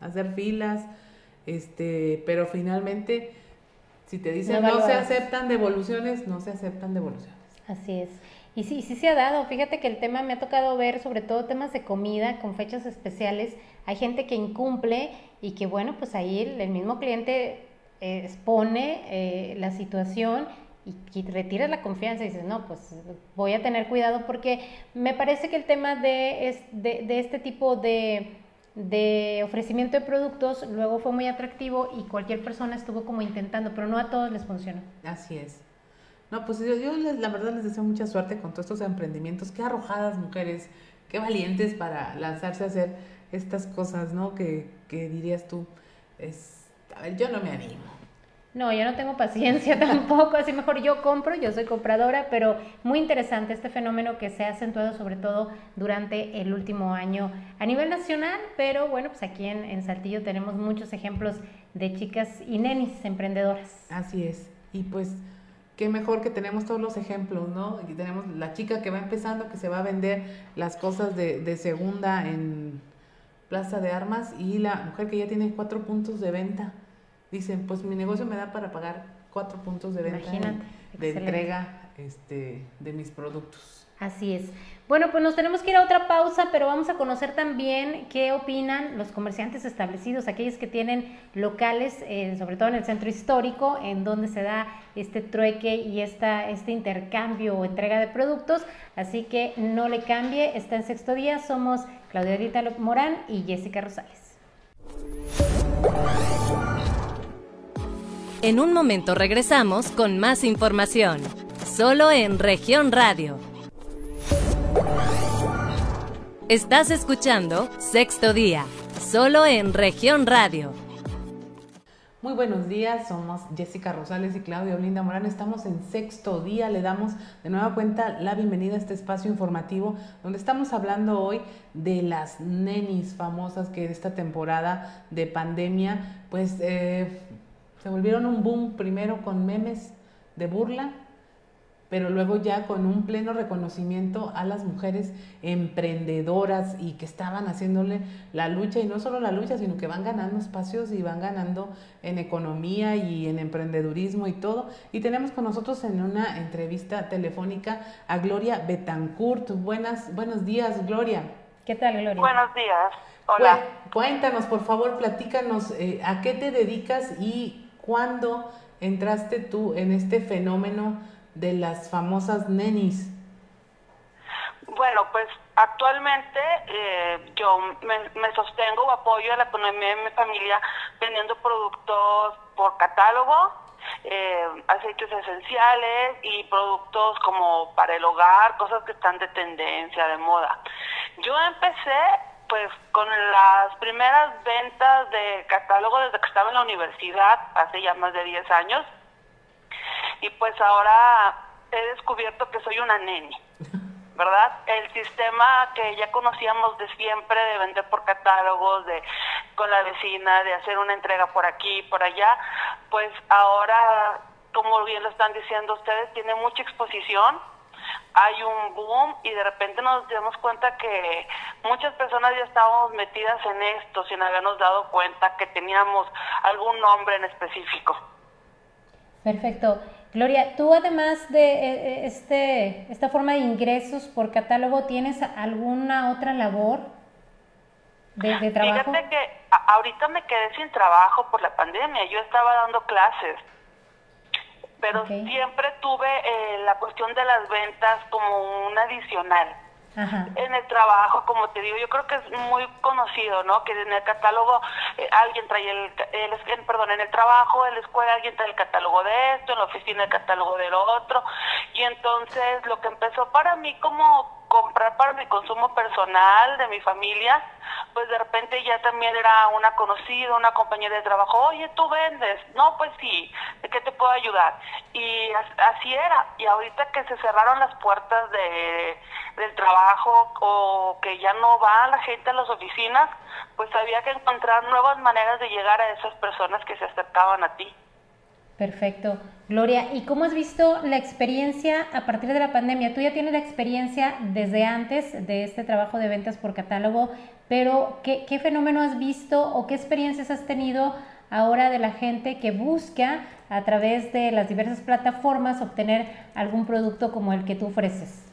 hacer filas, este, pero finalmente si te dicen no, se aceptan devoluciones, no se aceptan devoluciones. Así es. Y sí, sí se ha dado. Fíjate que el tema me ha tocado ver, sobre todo temas de comida con fechas especiales. Hay gente que incumple y que, bueno, pues ahí el, mismo cliente eh, expone eh, la situación y, y retira la confianza y dices, no, pues voy a tener cuidado porque me parece que el tema de, de, de este tipo de de ofrecimiento de productos, luego fue muy atractivo y cualquier persona estuvo como intentando, pero no a todos les funcionó. Así es. No, pues yo, yo la verdad les deseo mucha suerte con todos estos emprendimientos. Qué arrojadas mujeres, qué valientes para lanzarse a hacer estas cosas, ¿no? Que, que dirías tú, es, a ver, yo no me animo. No, yo no tengo paciencia tampoco, así mejor yo compro, yo soy compradora, pero muy interesante este fenómeno que se ha acentuado sobre todo durante el último año a nivel nacional, pero bueno, pues aquí en, en Saltillo tenemos muchos ejemplos de chicas y nenis emprendedoras. Así es, y pues qué mejor que tenemos todos los ejemplos, ¿no? Y tenemos la chica que va empezando, que se va a vender las cosas de, de segunda en Plaza de Armas y la mujer que ya tiene cuatro puntos de venta dicen, pues mi negocio me da para pagar cuatro puntos de venta de entrega este, de mis productos. Así es. Bueno, pues nos tenemos que ir a otra pausa, pero vamos a conocer también qué opinan los comerciantes establecidos, aquellos que tienen locales, eh, sobre todo en el centro histórico, en donde se da este trueque y esta, este intercambio o entrega de productos. Así que no le cambie, está en sexto día. Somos Claudia Rita Morán y Jessica Rosales. En un momento regresamos con más información, solo en región radio. Estás escuchando Sexto Día, solo en región radio. Muy buenos días, somos Jessica Rosales y Claudia Olinda Morán. Estamos en sexto día, le damos de nueva cuenta la bienvenida a este espacio informativo donde estamos hablando hoy de las nenis famosas que esta temporada de pandemia pues eh, se volvieron un boom primero con memes de burla pero luego ya con un pleno reconocimiento a las mujeres emprendedoras y que estaban haciéndole la lucha, y no solo la lucha, sino que van ganando espacios y van ganando en economía y en emprendedurismo y todo. Y tenemos con nosotros en una entrevista telefónica a Gloria Betancourt. Buenas, buenos días, Gloria. ¿Qué tal, Gloria? Buenos días. Hola. Cuéntanos, por favor, platícanos eh, a qué te dedicas y cuándo entraste tú en este fenómeno de las famosas nenis? Bueno, pues actualmente eh, yo me, sostengo o apoyo a la economía de mi familia vendiendo productos por catálogo, eh, aceites esenciales y productos como para el hogar, cosas que están de tendencia, de moda. Yo empecé pues con las primeras ventas de catálogo desde que estaba en la universidad, hace ya más de 10 años y pues ahora he descubierto que soy una neni, ¿verdad? El sistema que ya conocíamos de siempre, de vender por catálogos, de con la vecina, de hacer una entrega por aquí, por allá, pues ahora, como bien lo están diciendo ustedes, tiene mucha exposición, hay un boom y de repente nos damos cuenta que muchas personas ya estábamos metidas en esto sin habernos dado cuenta que teníamos algún nombre en específico. Perfecto. Gloria, tú además de eh, eh, este, esta forma de ingresos por catálogo, ¿tienes alguna otra labor de, trabajo? Fíjate que ahorita me quedé sin trabajo por la pandemia. Yo estaba dando clases, pero siempre tuve eh, la cuestión de las ventas como un adicional. En el trabajo, como te digo, yo creo que es muy conocido, ¿no? Que en el catálogo eh, alguien trae el, el, perdón, en el trabajo, en la escuela alguien trae el catálogo de esto, en la oficina el catálogo de lo otro. Y entonces lo que empezó para mí como comprar para mi consumo personal, de mi familia, pues de repente ya también era una conocida, una compañera de trabajo, oye, tú vendes, no, pues sí, ¿de qué te puedo ayudar? Y así era, y ahorita que se cerraron las puertas de, del trabajo o que ya no va la gente a las oficinas, pues había que encontrar nuevas maneras de llegar a esas personas que se acercaban a ti. Perfecto. Gloria, ¿y cómo has visto la experiencia a partir de la pandemia? Tú ya tienes la experiencia desde antes de este trabajo de ventas por catálogo, pero ¿qué, qué fenómeno has visto o qué experiencias has tenido ahora de la gente que busca a través de las diversas plataformas obtener algún producto como el que tú ofreces?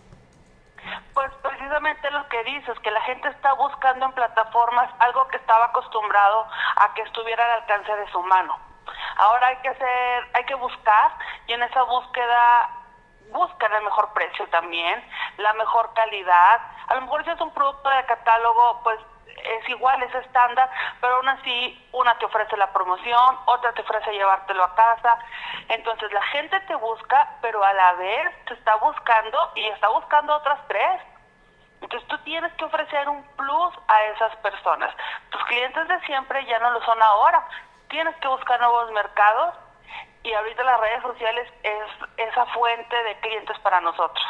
Pues precisamente lo que dices, que la gente está buscando en plataformas algo que estaba acostumbrado a que estuviera al alcance de su mano. Ahora hay que hacer, hay que buscar y en esa búsqueda buscan el mejor precio también, la mejor calidad. A lo mejor si es un producto de catálogo, pues es igual, es estándar, pero aún así una te ofrece la promoción, otra te ofrece llevártelo a casa. Entonces la gente te busca, pero a la vez te está buscando y está buscando otras tres. Entonces tú tienes que ofrecer un plus a esas personas. Tus clientes de siempre ya no lo son ahora, tienes que buscar nuevos mercados y ahorita las redes sociales es esa fuente de clientes para nosotros.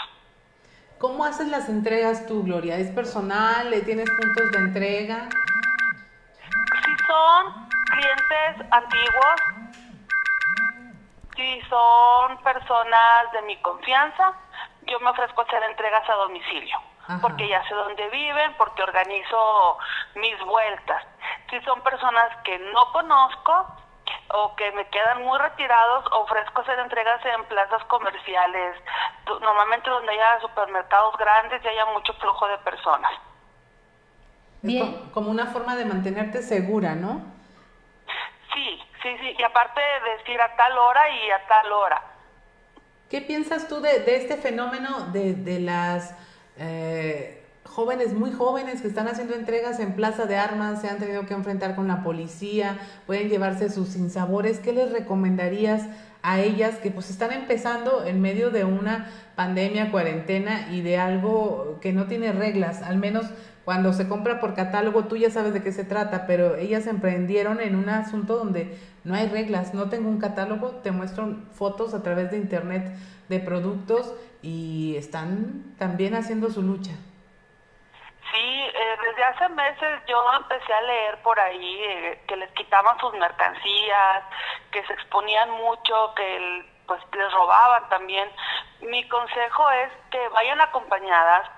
¿Cómo haces las entregas tú, Gloria? ¿Es personal? ¿Tienes puntos de entrega? Si son clientes antiguos, si son personas de mi confianza, yo me ofrezco hacer entregas a domicilio, porque ya sé dónde viven, porque organizo mis vueltas si son personas que no conozco o que me quedan muy retirados, ofrezco hacer entregas en plazas comerciales, normalmente donde haya supermercados grandes y haya mucho flujo de personas. Bien. como una forma de mantenerte segura, ¿no? Sí, sí, sí, y aparte de decir a tal hora y a tal hora. ¿Qué piensas tú de, de este fenómeno de, de las... Eh, jóvenes muy jóvenes que están haciendo entregas en plaza de armas, se han tenido que enfrentar con la policía, pueden llevarse sus sinsabores. ¿Qué les recomendarías a ellas que pues están empezando en medio de una pandemia, cuarentena y de algo que no tiene reglas? Al menos cuando se compra por catálogo tú ya sabes de qué se trata, pero ellas emprendieron en un asunto donde no hay reglas, no tengo un catálogo, te muestro fotos a través de internet de productos y están también haciendo su lucha. Sí, eh, desde hace meses yo empecé a leer por ahí eh, que les quitaban sus mercancías, que se exponían mucho, que pues les robaban también. Mi consejo es que vayan acompañadas.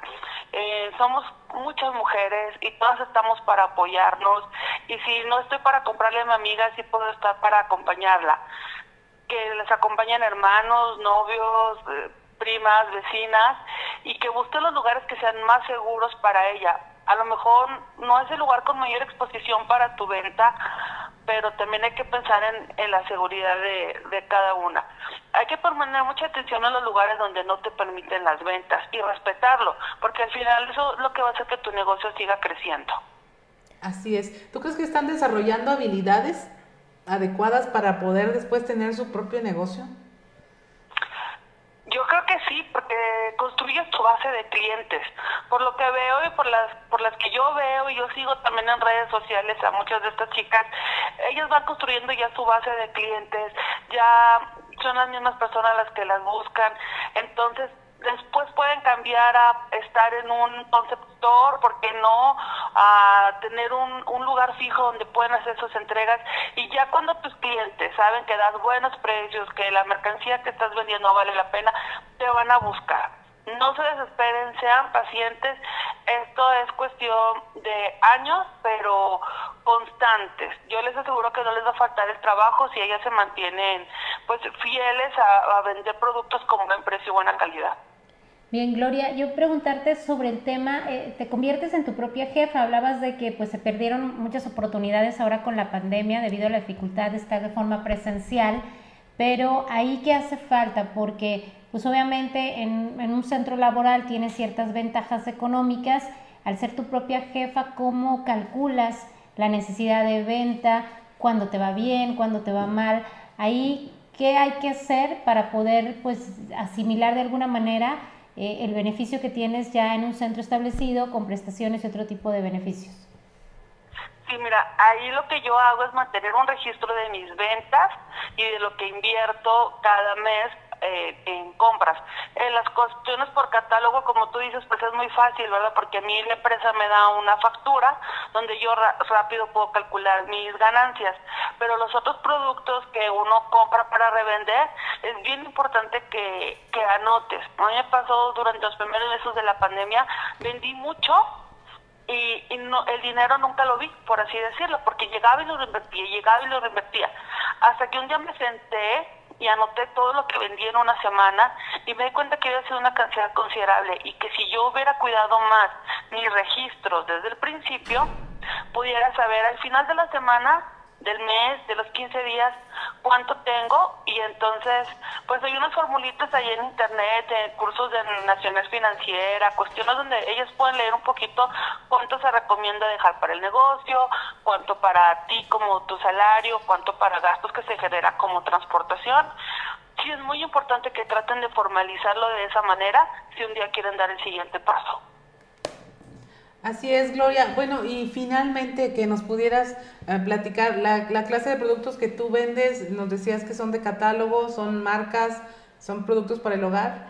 Eh, somos muchas mujeres y todas estamos para apoyarnos. Y si no estoy para comprarle a mi amiga, sí puedo estar para acompañarla. Que les acompañen hermanos, novios, eh, primas, vecinas y que busquen los lugares que sean más seguros para ella. A lo mejor no es el lugar con mayor exposición para tu venta, pero también hay que pensar en, la seguridad de, de, cada una. Hay que poner mucha atención a los lugares donde no te permiten las ventas y respetarlo, porque al final eso es lo que va a hacer que tu negocio siga creciendo. Así es. ¿Tú crees que están desarrollando habilidades adecuadas para poder después tener su propio negocio? Yo creo que sí, porque construyes tu base de clientes. Por lo que veo y por las por las que yo veo y yo sigo también en redes sociales a muchas de estas chicas, ellas van construyendo ya su base de clientes, ya son las mismas personas las que las buscan. Entonces, después pueden cambiar a estar en un concept store, ¿por qué no? A tener un, un lugar fijo donde pueden hacer sus entregas y ya cuando tus clientes saben que das buenos precios, que la mercancía que estás vendiendo vale la pena, te van a buscar. No se desesperen, sean pacientes. Esto es cuestión de años, pero constantes. Yo les aseguro que no les va a faltar el trabajo si ellas se mantienen pues fieles a, vender productos con buen precio y buena calidad. Bien, Gloria, yo preguntarte sobre el tema, eh, te conviertes en tu propia jefa, hablabas de que pues se perdieron muchas oportunidades ahora con la pandemia debido a la dificultad de estar de forma presencial, pero ahí qué hace falta, porque pues obviamente en, un centro laboral tienes ciertas ventajas económicas, al ser tu propia jefa, ¿cómo calculas la necesidad de venta, cuándo te va bien, cuándo te va mal? Ahí, ¿qué hay que hacer para poder pues asimilar de alguna manera? Eh, el beneficio que tienes ya en un centro establecido con prestaciones y otro tipo de beneficios. Sí, mira, ahí lo que yo hago es mantener un registro de mis ventas y de lo que invierto cada mes eh, en compras. En las cuestiones por catálogo, como tú dices, pues es muy fácil, ¿verdad? Porque a mí la empresa me da una factura donde yo rápido puedo calcular mis ganancias. Pero los otros productos que uno compra para revender, es bien importante que, que anotes. A mí me pasó durante los primeros meses de la pandemia, vendí mucho y, y no, el dinero nunca lo vi, por así decirlo, porque llegaba y lo reinvertía, llegaba y lo reinvertía. Hasta que un día me senté y anoté todo lo que vendí en una semana y me di cuenta que había sido una cantidad considerable y que si yo hubiera cuidado más mis registros desde el principio, pudiera saber al final de la semana del mes, de los 15 días, cuánto tengo y entonces pues hay unas formulitas ahí en internet, en cursos de naciones financiera, cuestiones donde ellos pueden leer un poquito cuánto se recomienda dejar para el negocio, cuánto para ti como tu salario, cuánto para gastos que se genera como transportación. Sí es muy importante que traten de formalizarlo de esa manera si un día quieren dar el siguiente paso. Así es, Gloria. Bueno, y finalmente que nos pudieras eh, platicar la, la, clase de productos que tú vendes, nos decías que son de catálogo, son marcas, son productos para el hogar.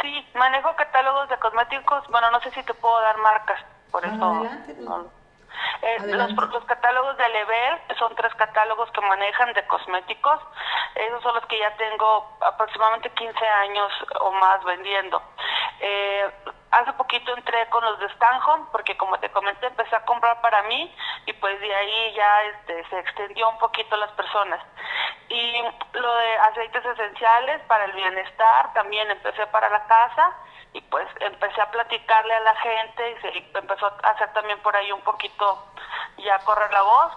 Sí, manejo catálogos de cosméticos. Bueno, no sé si te puedo dar marcas, por ah, eso. Adelante, pues. Eh, los, los, catálogos de Level son tres catálogos que manejan de cosméticos. Esos son los que ya tengo aproximadamente 15 años o más vendiendo. Eh, hace poquito entré con los de Stanhome porque como te comenté empecé a comprar para mí y pues de ahí ya este, se extendió un poquito las personas. Y lo de aceites esenciales para el bienestar también empecé para la casa y pues empecé a platicarle a la gente y se empezó a hacer también por ahí un poquito ya correr la voz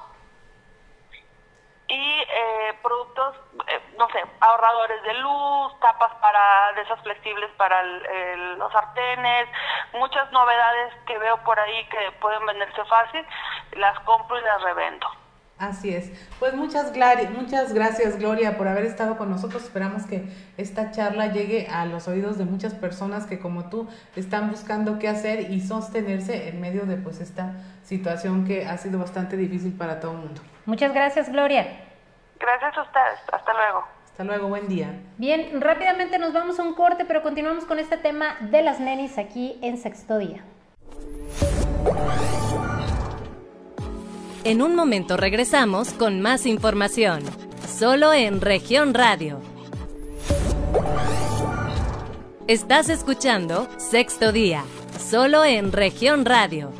y eh, productos, eh, no sé, ahorradores de luz, tapas para de esas flexibles para los sartenes, muchas novedades que veo por ahí que pueden venderse fácil, las compro y las revendo. Así es. Pues muchas, muchas gracias Gloria por haber estado con nosotros. Esperamos que esta charla llegue a los oídos de muchas personas que como tú están buscando qué hacer y sostenerse en medio de pues esta situación que ha sido bastante difícil para todo el mundo. Muchas gracias Gloria. Gracias a ustedes. Hasta luego. Hasta luego, buen día. Bien, rápidamente nos vamos a un corte, pero continuamos con este tema de las nenis aquí en sexto día. En un momento regresamos con más información. solo en región radio. Estás escuchando Sexto Día, solo en región radio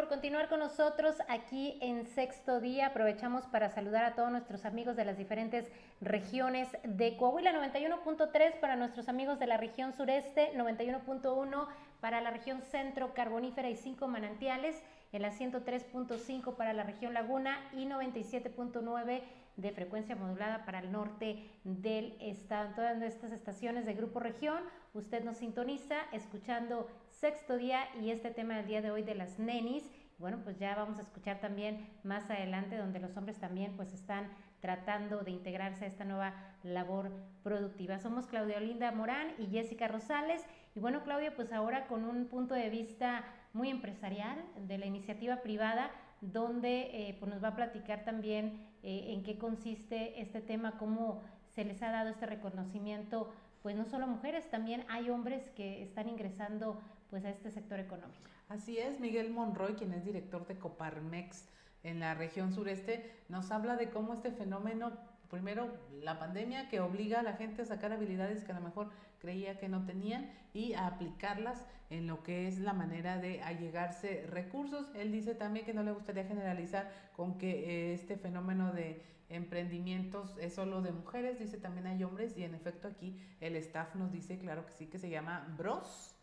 por continuar con nosotros aquí en Sexto Día. Aprovechamos para saludar a todos nuestros amigos de las diferentes regiones de Coahuila, 91.3 para nuestros amigos de la región sureste, 91.1 para la región centro carbonífera y cinco manantiales, en la 103.5 para la región laguna y 97.9 de frecuencia modulada para el norte del estado. En todas estas estaciones de Grupo Región, usted nos sintoniza escuchando sexto día y este tema del día de hoy de las nenis. Bueno, pues ya vamos a escuchar también más adelante donde los hombres también pues están tratando de integrarse a esta nueva labor productiva. Somos Claudia Olinda Morán y Jessica Rosales. Y bueno, Claudia, pues ahora con un punto de vista muy empresarial de la iniciativa privada, donde eh, pues nos va a platicar también eh, en qué consiste este tema, cómo se les ha dado este reconocimiento, pues no solo a mujeres, también hay hombres que están ingresando pues a este sector económico. Así es, Miguel Monroy, quien es director de Coparmex en la región sureste, nos habla de cómo este fenómeno, primero la pandemia que obliga a la gente a sacar habilidades que a lo mejor creía que no tenían y a aplicarlas en lo que es la manera de allegarse recursos. Él dice también que no le gustaría generalizar con que eh, este fenómeno de emprendimientos es solo de mujeres, dice también hay hombres y en efecto aquí el staff nos dice, claro que sí, que se llama Bros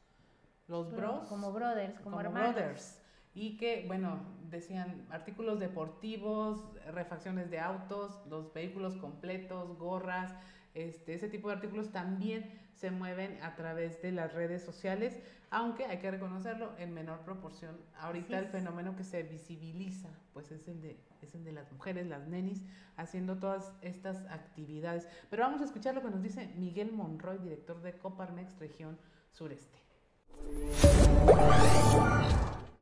los bros. Como brothers, como, hermanos. brothers. Y que, bueno, decían artículos deportivos, refacciones de autos, los vehículos completos, gorras, este, ese tipo de artículos también se mueven a través de las redes sociales, aunque hay que reconocerlo en menor proporción. Ahorita el fenómeno que se visibiliza, pues es el de es el de las mujeres, las nenis, haciendo todas estas actividades. Pero vamos a escuchar lo que nos dice Miguel Monroy, director de Coparmex Región Sureste.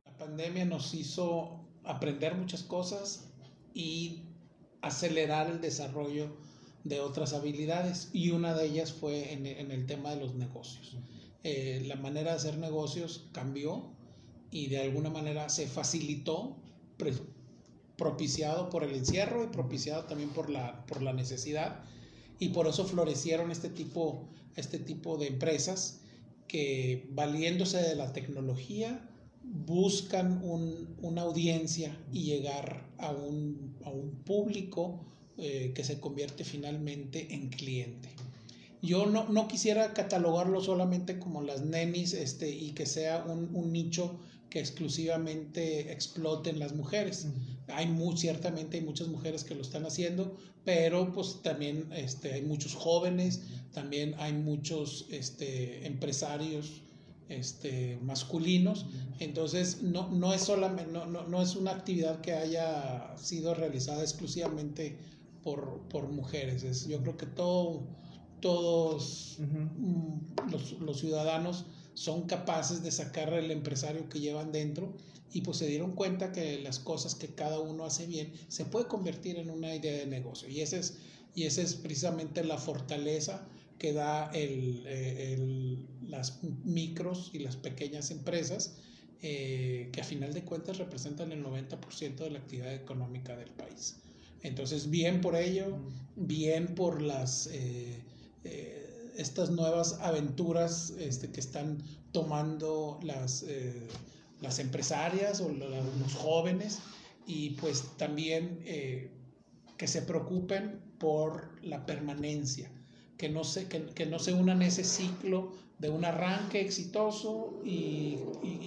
La pandemia nos hizo aprender muchas cosas y acelerar el desarrollo de otras habilidades y una de ellas fue en, el tema de los negocios. Eh, la manera de hacer negocios cambió y de alguna manera se facilitó, propiciado por el encierro y propiciado también por la, por la necesidad y por eso florecieron este tipo, este tipo de empresas que valiéndose de la tecnología buscan una audiencia y llegar a un, público eh, que se convierte finalmente en cliente. Yo no, quisiera catalogarlo solamente como las nenis este, y que sea un, nicho que exclusivamente exploten las mujeres. Hay muy, ciertamente hay muchas mujeres que lo están haciendo, pero pues también este, hay muchos jóvenes, también hay muchos este, empresarios este, masculinos, entonces no, no, es solamente, no, no, es una actividad que haya sido realizada exclusivamente por, por mujeres, es, yo creo que todo, todos mm, los, los ciudadanos son capaces de sacar el empresario que llevan dentro y pues se dieron cuenta que las cosas que cada uno hace bien se puede convertir en una idea de negocio. Y ese es, y esa es precisamente la fortaleza que da el, eh, las micros y las pequeñas empresas eh, que a final de cuentas representan el 90% de la actividad económica del país. Entonces, bien por ello, bien por las, eh, estas nuevas aventuras este, que están tomando las las empresarias o los jóvenes y pues también eh, que se preocupen por la permanencia, que no, se, que, no se unan ese ciclo de un arranque exitoso y,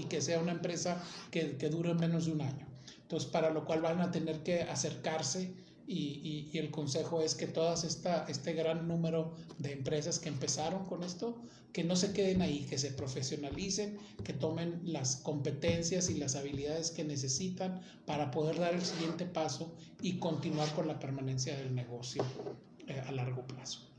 que sea una empresa que, que, dure menos de un año. Entonces, para lo cual van a tener que acercarse y, el consejo es que todas esta, este gran número de empresas que empezaron con esto, que no se queden ahí, que se profesionalicen, que tomen las competencias y las habilidades que necesitan para poder dar el siguiente paso y continuar con la permanencia del negocio eh, a largo plazo.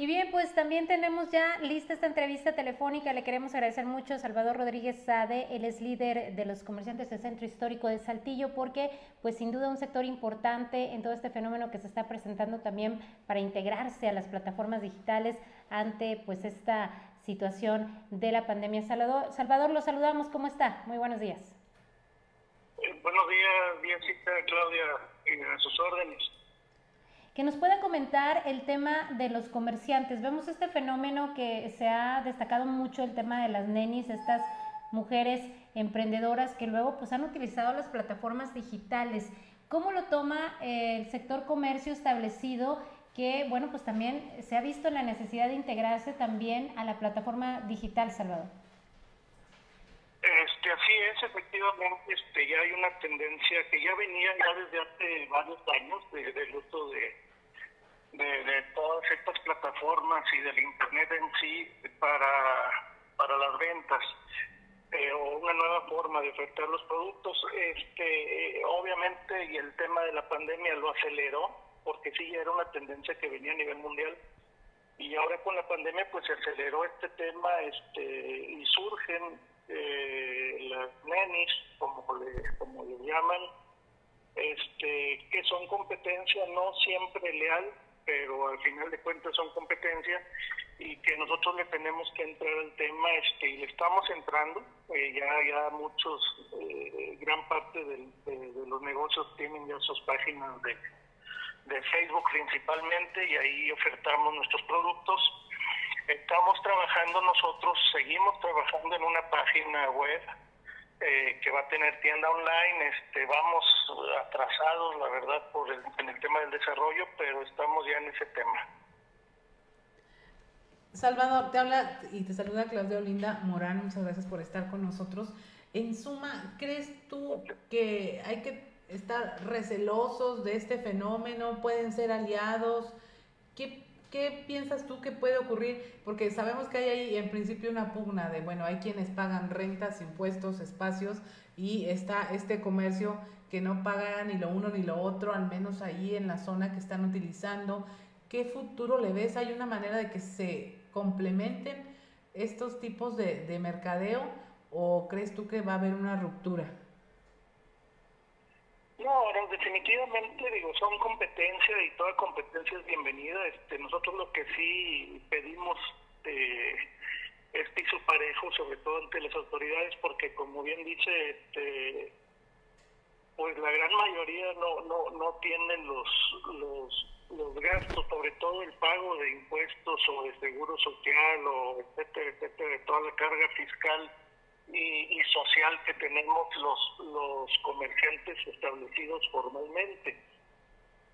Y bien, pues también tenemos ya lista esta entrevista telefónica. Le queremos agradecer mucho a Salvador Rodríguez Sade, él es líder de los comerciantes del Centro Histórico de Saltillo, porque pues sin duda un sector importante en todo este fenómeno que se está presentando también para integrarse a las plataformas digitales ante pues esta situación de la pandemia. Salvador, Salvador lo saludamos, ¿cómo está? Muy buenos días. Buenos días, Diosita, Claudia, a sus órdenes. Que nos pueda comentar el tema de los comerciantes. Vemos este fenómeno que se ha destacado mucho, el tema de las nenis, estas mujeres emprendedoras que luego pues han utilizado las plataformas digitales. ¿Cómo lo toma el sector comercio establecido que, bueno, pues también se ha visto la necesidad de integrarse también a la plataforma digital, Salvador? Este, así es, efectivamente, este, ya hay una tendencia que ya venía ya desde hace varios años del uso de, de, todas estas plataformas y del Internet en sí para, para las ventas. Eh, o una nueva forma de ofertar los productos. Este, obviamente, y el tema de la pandemia lo aceleró, porque sí ya era una tendencia que venía a nivel mundial. Y ahora con la pandemia, pues se aceleró este tema este, y surgen eh, las nenis, como le, como le llaman, este, que son competencia no siempre leal, pero al final de cuentas son competencia y que nosotros le tenemos que entrar al tema este, y le estamos entrando. Eh, ya, ya muchos, eh, gran parte de, los negocios tienen ya sus páginas de, de Facebook principalmente y ahí ofertamos nuestros productos. Estamos trabajando nosotros, seguimos trabajando en una página web eh, que va a tener tienda online. Este, vamos atrasados, la verdad, por el, en el tema del desarrollo, pero estamos ya en ese tema. Salvador, te habla y te saluda Claudia Olinda Morán, muchas gracias por estar con nosotros. En suma, ¿crees tú que hay que estar recelosos de este fenómeno? ¿Pueden ser aliados? ¿Qué, ¿Qué piensas tú que puede ocurrir? Porque sabemos que hay ahí en principio una pugna de, bueno, hay quienes pagan rentas, impuestos, espacios y está este comercio que no paga ni lo uno ni lo otro, al menos ahí en la zona que están utilizando. ¿Qué futuro le ves? ¿Hay una manera de que se complementen estos tipos de, de mercadeo o crees tú que va a haber una ruptura? No, definitivamente digo, son competencia y toda competencia es bienvenida. Este, nosotros lo que sí pedimos eh, es piso parejo, sobre todo ante las autoridades, porque como bien dice, este, pues la gran mayoría no no no tienen los los los gastos, sobre todo el pago de impuestos o de seguro social o etcétera, etcétera, de toda la carga fiscal y, social que tenemos los, los comerciantes establecidos formalmente.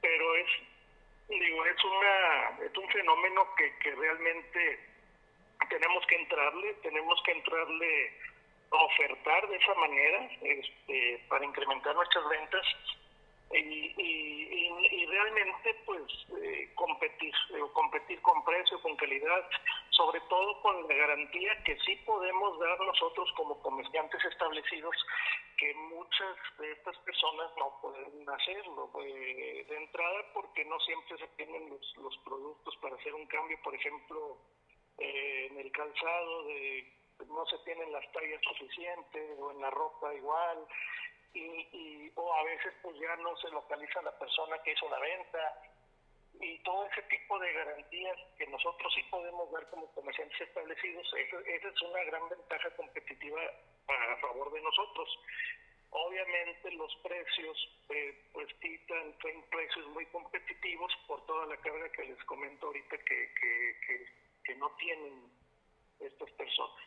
Pero es, digo, es, una, es un fenómeno que, que realmente tenemos que entrarle, tenemos que entrarle a ofertar de esa manera este, para incrementar nuestras ventas y, y, realmente pues eh, competir, eh, competir con precio, con calidad, sobre todo con la garantía que sí podemos dar nosotros como comerciantes establecidos, que muchas de estas personas no pueden hacerlo. Eh, de entrada porque no siempre se tienen los, los productos para hacer un cambio, por ejemplo, en el calzado de no se tienen las tallas suficientes o en la ropa igual y, o a veces pues ya no se localiza la persona que hizo la venta y todo ese tipo de garantías que nosotros sí podemos dar como comerciantes establecidos, esa, es una gran ventaja competitiva a favor de nosotros. Obviamente los precios eh, pues quitan, son precios muy competitivos por toda la carga que les comento ahorita que, que, que, que no tienen estas personas.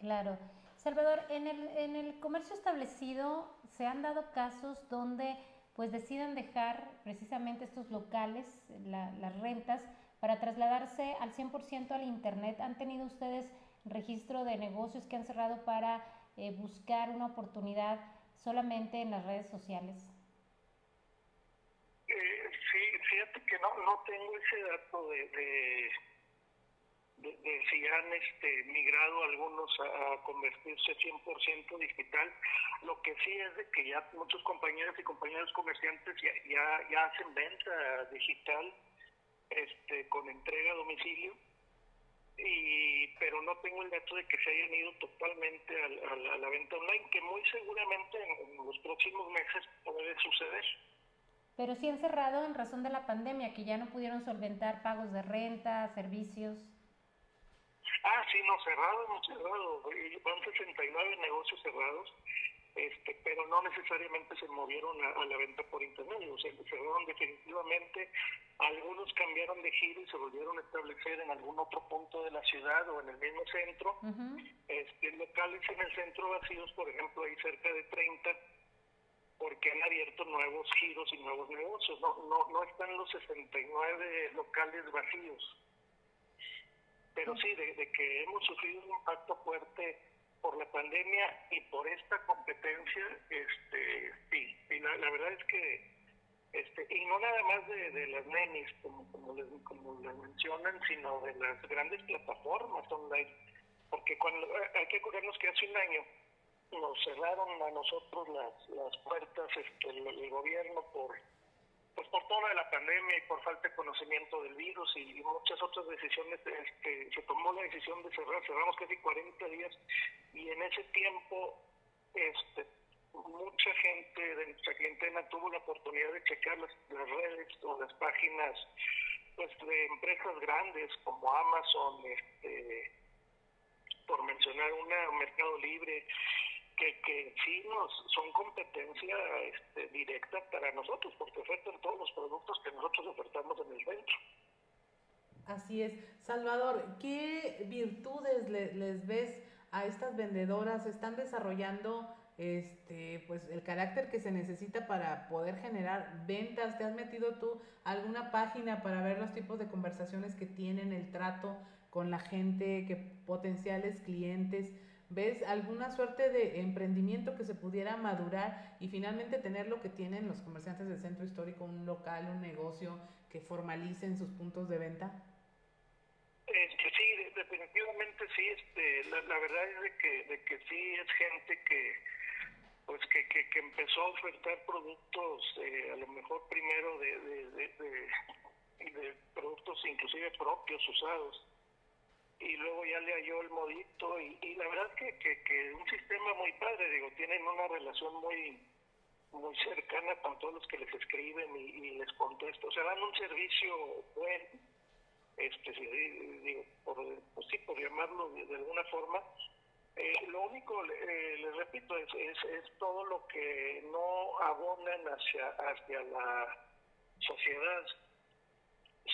Claro. Salvador, en el, en el comercio establecido se han dado casos donde pues deciden dejar precisamente estos locales, las rentas, para trasladarse al 100% al Internet. ¿Han tenido ustedes registro de negocios que han cerrado para eh, buscar una oportunidad solamente en las redes sociales? Eh, sí, fíjate que no, no tengo ese dato de, si han este, migrado algunos a, convertirse 100% digital. Lo que sí es de que ya muchos compañeros y compañeros comerciantes ya, ya, hacen venta digital este, con entrega a domicilio. Y, pero no tengo el dato de que se hayan ido totalmente a, la, venta online, que muy seguramente en, los próximos meses puede suceder. Pero sí han cerrado en razón de la pandemia, que ya no pudieron solventar pagos de renta, servicios. Ah, sí, no, cerrado, hemos cerrado. Van 69 negocios cerrados este, pero no necesariamente se movieron a, la venta por internet, o sea, cerraron definitivamente, algunos cambiaron de giro y se volvieron a establecer en algún otro punto de la ciudad o en el mismo centro, este, locales en el centro vacíos, por ejemplo, hay cerca de 30, porque han abierto nuevos giros y nuevos negocios, no, no, no están los 69 locales vacíos. Pero sí, de que hemos sufrido un impacto fuerte por la pandemia y por esta competencia, este, sí, y la, verdad es que, este, y no nada más de, las nenis, como, como, les, como les mencionan, sino de las grandes plataformas online, porque cuando hay que acordarnos que hace un año nos cerraron a nosotros las, las puertas este, el gobierno por pues por toda la pandemia y por falta de conocimiento del virus y, muchas otras decisiones, este, se tomó la decisión de cerrar, cerramos casi 40 días y en ese tiempo este, mucha gente de nuestra clientela tuvo la oportunidad de checar las, redes o las páginas pues, de empresas grandes como Amazon, este, por mencionar una, Mercado Libre, que, que sí nos son competencia este, directa para nosotros, porque ofertan todos los productos que nosotros ofertamos en el centro. Así es. Salvador, ¿qué virtudes les ves a estas vendedoras? ¿Están desarrollando este pues el carácter que se necesita para poder generar ventas? ¿Te has metido tú alguna página para ver los tipos de conversaciones que tienen, el trato con la gente, que potenciales clientes? ¿Ves alguna suerte de emprendimiento que se pudiera madurar y finalmente tener lo que tienen los comerciantes del centro histórico, un local, un negocio que formalicen sus puntos de venta? Este, sí, definitivamente sí. Este, la, verdad es de que, de que sí es gente que pues que, que, empezó a ofertar productos eh, a lo mejor primero de, de, de productos inclusive propios usados y luego ya le halló el modito y, y la verdad que, que, un sistema muy padre, digo, tienen una relación muy muy cercana con todos los que les escriben y, les contesto, o sea, dan un servicio bueno, este, digo, por, pues sí, por llamarlo de, alguna forma, eh, lo único, eh, les repito, es, es, es, todo lo que no abonan hacia, hacia la sociedad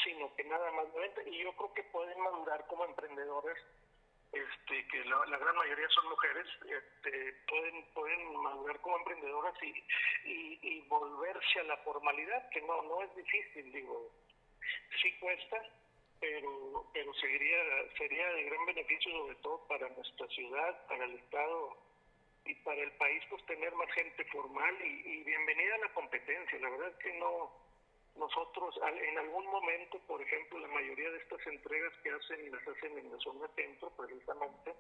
sino que nada más venta. Y yo creo que pueden madurar como emprendedores, este, que la, gran mayoría son mujeres, este, pueden, pueden madurar como emprendedoras y, y, volverse a la formalidad, que no, no es difícil, digo, sí cuesta, pero, pero sería, sería de gran beneficio sobre todo para nuestra ciudad, para el Estado y para el país, pues tener más gente formal y, y bienvenida a la competencia. La verdad es que no, nosotros en algún momento, por ejemplo, la mayoría de estas entregas que hacen las hacen en la zona centro, precisamente,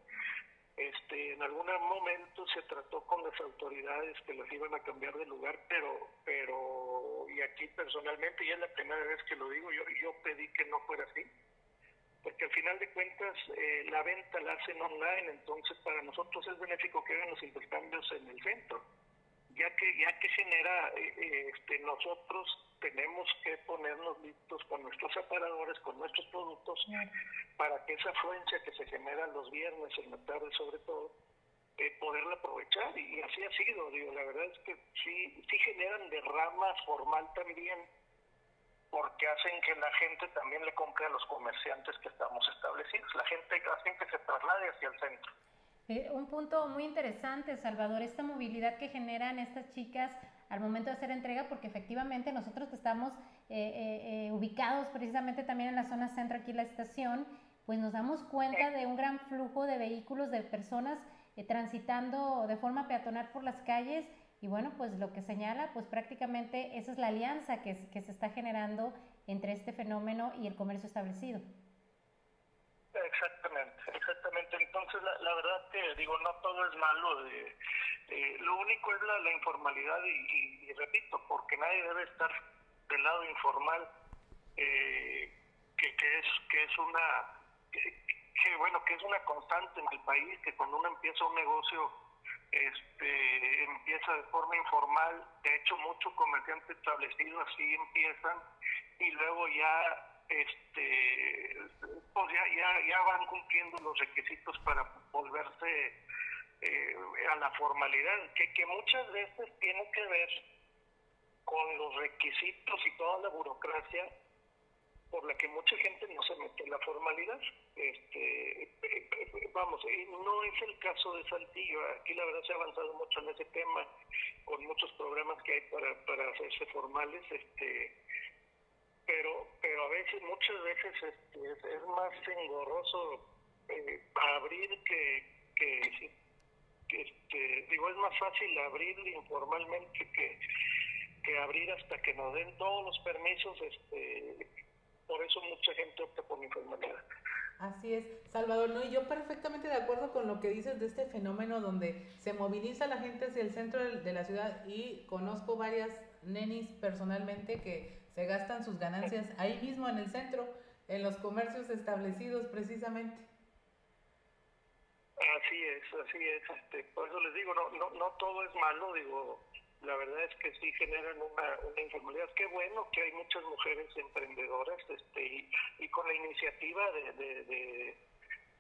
este, en algún momento se trató con las autoridades que las iban a cambiar de lugar, pero, pero, y aquí personalmente, y es la primera vez que lo digo, yo, yo pedí que no fuera así, porque al final de cuentas eh, la venta la hacen online, entonces para nosotros es benéfico que hagan los intercambios en el centro, ya que, ya que genera, eh, eh, este, nosotros tenemos que ponernos listos con nuestros aparadores, con nuestros productos, para que esa afluencia que se genera los viernes, en la tarde sobre todo, eh, poderla aprovechar. Y, así ha sido, digo, la verdad es que sí, sí generan derramas formal también, porque hacen que la gente también le compre a los comerciantes que estamos establecidos. La gente hacen que se traslade hacia el centro. Eh, un punto muy interesante, Salvador, esta movilidad que generan estas chicas al momento de hacer entrega, porque efectivamente nosotros que estamos eh, eh, ubicados precisamente también en la zona centro, aquí la estación, pues nos damos cuenta de un gran flujo de vehículos, de personas transitando de forma peatonal por las calles y bueno, pues lo que señala, pues prácticamente esa es la alianza que, que se está generando entre este fenómeno y el comercio establecido. Exactamente. Entonces, la, verdad que digo, no todo es malo. De, lo único es la, informalidad y, repito, porque nadie debe estar del lado informal, eh, que, que, es que es una que, bueno que es una constante en el país, que cuando uno empieza un negocio este empieza de forma informal. De hecho, muchos comerciantes establecidos así empiezan y luego ya este pues ya, ya, ya van cumpliendo los requisitos para volverse eh, a la formalidad, que, que muchas veces tiene que ver con los requisitos y toda la burocracia por la que mucha gente no se mete en la formalidad. Este, vamos, no es el caso de Saltillo. Aquí la verdad se ha avanzado mucho en ese tema, con muchos programas que hay para, para hacerse formales. Este, pero, pero a veces, muchas veces este, es, más engorroso eh, abrir que, que, este, digo, es más fácil abrir informalmente que, que abrir hasta que nos den todos los permisos este, por eso mucha gente opta por informalidad. Así es, Salvador, ¿no? Y yo perfectamente de acuerdo con lo que dices de este fenómeno donde se moviliza la gente hacia el centro de la ciudad y conozco varias nenis personalmente que se gastan sus ganancias ahí mismo en el centro, en los comercios establecidos precisamente. Así es, así es. Este, por eso les digo, no, no, no todo es malo, digo, la verdad es que sí generan una, una informalidad. Qué bueno que hay muchas mujeres emprendedoras este, y, con la iniciativa de, de,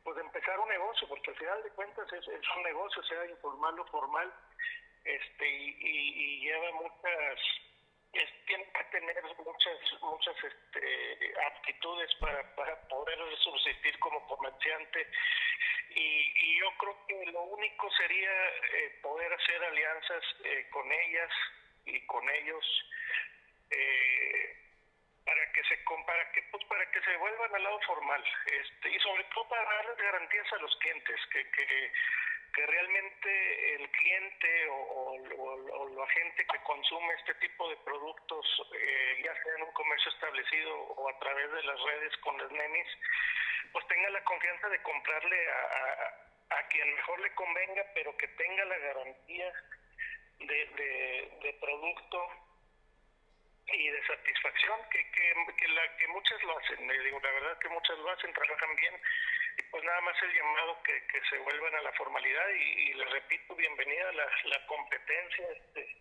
pues empezar un negocio, porque al final de cuentas es, un negocio, sea informal o formal, este, y, lleva muchas, tiene que tener muchas, muchas este, aptitudes para, para poder subsistir como comerciante. Y, yo creo que lo único sería eh, poder hacer alianzas eh, con ellas y con ellos eh, para que se para que pues para que se vuelvan al lado formal este y sobre todo para darles garantías a los clientes que, que, que realmente el cliente o, o, la gente que consume este tipo de productos ya sea en un comercio establecido o a través de las redes con las nenis pues tenga la confianza de comprarle a, a, quien mejor le convenga, pero que tenga la garantía de, producto y de satisfacción que, que, la, que muchas lo hacen. Le digo, la verdad que muchas lo hacen, trabajan bien. Y pues nada más el llamado que, que se vuelvan a la formalidad y, les repito, bienvenida a la, la competencia. Este,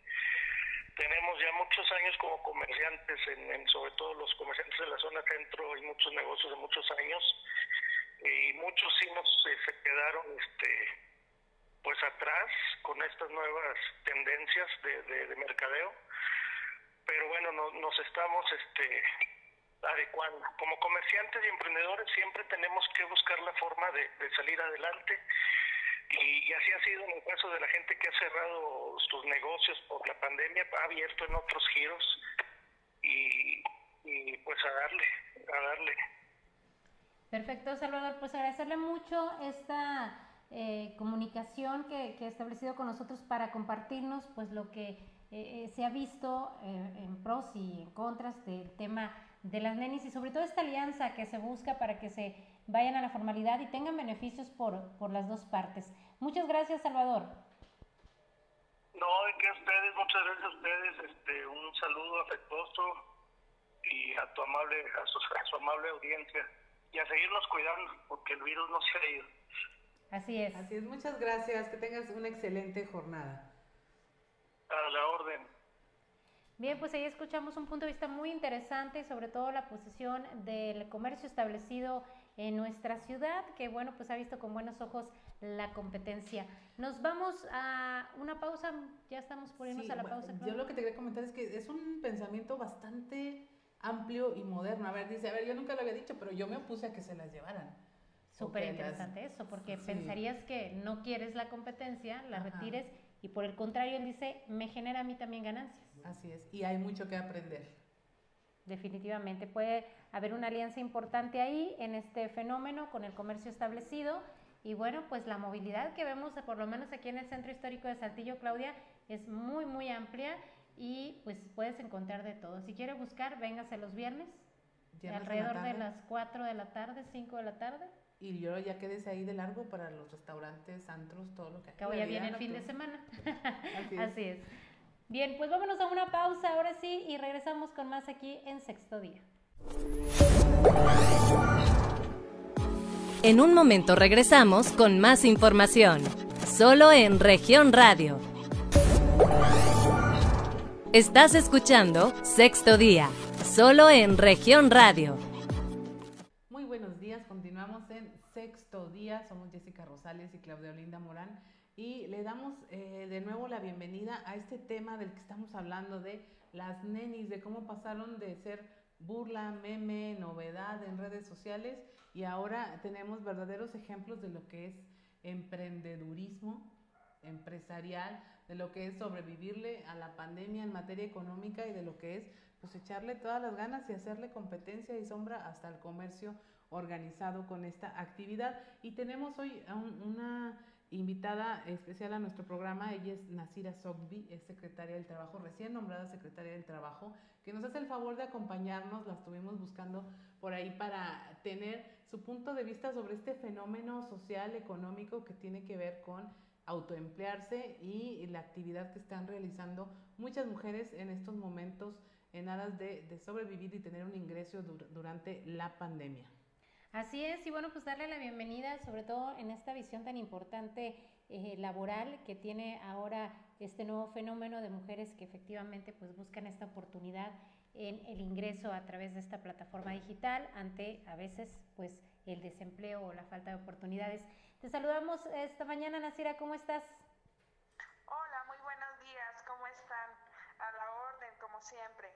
tenemos ya muchos años como comerciantes, en, sobre todo los comerciantes de la zona centro, y muchos negocios de muchos años, y muchos sí nos eh, se quedaron este pues atrás con estas nuevas tendencias de, de, mercadeo pero bueno no, nos estamos este adecuando como comerciantes y emprendedores siempre tenemos que buscar la forma de, salir adelante y, así ha sido en el caso de la gente que ha cerrado sus negocios por la pandemia, ha abierto en otros giros y, pues a darle, a darle. Perfecto, Salvador. Pues agradecerle mucho esta eh, comunicación que, que, ha establecido con nosotros para compartirnos pues lo que eh, eh, se ha visto en pros y en contras del tema de las nenis y sobre todo esta alianza que se busca para que se vayan a la formalidad y tengan beneficios por, por las dos partes. Muchas gracias, Salvador. No, de que ustedes, muchas gracias a ustedes, este, un saludo afectuoso y a tu amable, a su, amable audiencia y a seguirnos cuidando porque el virus no se ha ido. Así es. Así es, muchas gracias, que tengas una excelente jornada. A la orden. Bien, pues ahí escuchamos un punto de vista muy interesante y sobre todo la posición del comercio establecido en nuestra ciudad, que bueno, pues ha visto con buenos ojos la competencia. Nos vamos a una pausa, ya estamos por irnos a la pausa. Yo lo que te quería comentar es que es un pensamiento bastante amplio y moderno. A ver, dice, a ver, yo nunca lo había dicho, pero yo me opuse a que se las llevaran. Súper interesante eso, porque pensarías que no quieres la competencia, la retires y por el contrario él dice, me genera a mí también ganancias. Así es, y hay mucho que aprender. Definitivamente puede haber una alianza importante ahí en este fenómeno con el comercio establecido y bueno, pues la movilidad que vemos por lo menos aquí en el centro histórico de Saltillo, Claudia, es muy muy amplia y pues puedes encontrar de todo. Si quiere buscar, véngase los viernes, alrededor de las 4 de la tarde, 5 de la tarde. Y yo ya quedes ahí de largo para los restaurantes, antros, todo lo que Acabo ya viene el fin de semana. Así es. Bien, pues vámonos a una pausa ahora sí y regresamos con más aquí en sexto día. En un momento regresamos con más información, solo en región radio. Estás escuchando Sexto Día, solo en región radio. Buenos días, continuamos en Sexto Día, somos Jessica Rosales y Claudia Olinda Morán. Y le damos eh, de nuevo la bienvenida a este tema del que estamos hablando de las nenis, de cómo pasaron de ser burla, meme, novedad en redes sociales. Y ahora tenemos verdaderos ejemplos de lo que es emprendedurismo empresarial, de lo que es sobrevivirle a la pandemia en materia económica y de lo que es pues echarle todas las ganas y hacerle competencia y sombra hasta el comercio organizado con esta actividad. Y tenemos hoy una invitada especial a nuestro programa, ella es Nasira Sogbi, es secretaria del Trabajo, recién nombrada secretaria del Trabajo, que nos hace el favor de acompañarnos, la estuvimos buscando por ahí para tener su punto de vista sobre este fenómeno social, económico que tiene que ver con autoemplearse y la actividad que están realizando muchas mujeres en estos momentos en aras de, sobrevivir y tener un ingreso durante la pandemia. Así es, y bueno, pues darle la bienvenida, sobre todo en esta visión tan importante eh, laboral que tiene ahora este nuevo fenómeno de mujeres que efectivamente pues buscan esta oportunidad en el ingreso a través de esta plataforma digital ante a veces pues el desempleo o la falta de oportunidades. Te saludamos esta mañana, Nasira, ¿cómo estás? Hola, muy buenos días, ¿cómo están? A la orden, como siempre.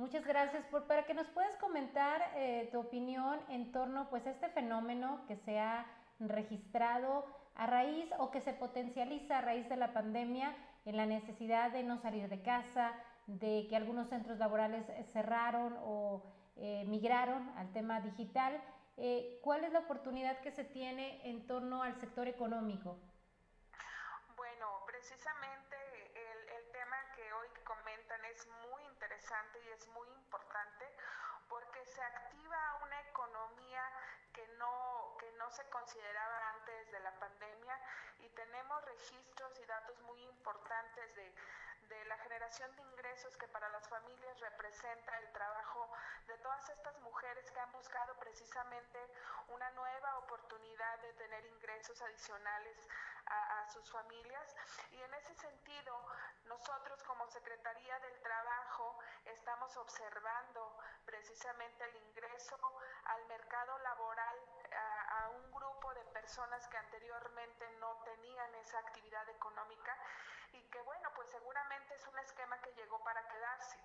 Muchas gracias por para que nos puedas comentar eh, tu opinión en torno pues a este fenómeno que se ha registrado a raíz o que se potencializa a raíz de la pandemia en la necesidad de no salir de casa, de que algunos centros laborales cerraron o eh, migraron al tema digital. Eh, ¿Cuál es la oportunidad que se tiene en torno al sector económico? Bueno, precisamente tema que hoy comentan es muy interesante y es muy importante porque se activa una economía que se consideraba antes de la pandemia y tenemos registros y datos muy importantes de, de la generación de ingresos que para las familias representa el trabajo de todas estas mujeres que han buscado precisamente una nueva oportunidad de tener ingresos adicionales a, sus familias. Y en ese sentido, nosotros como Secretaría del Trabajo estamos observando precisamente el ingreso al mercado laboral a, un grupo de personas que anteriormente no tenían esa actividad económica y que bueno, pues seguramente es un esquema que llegó para quedarse.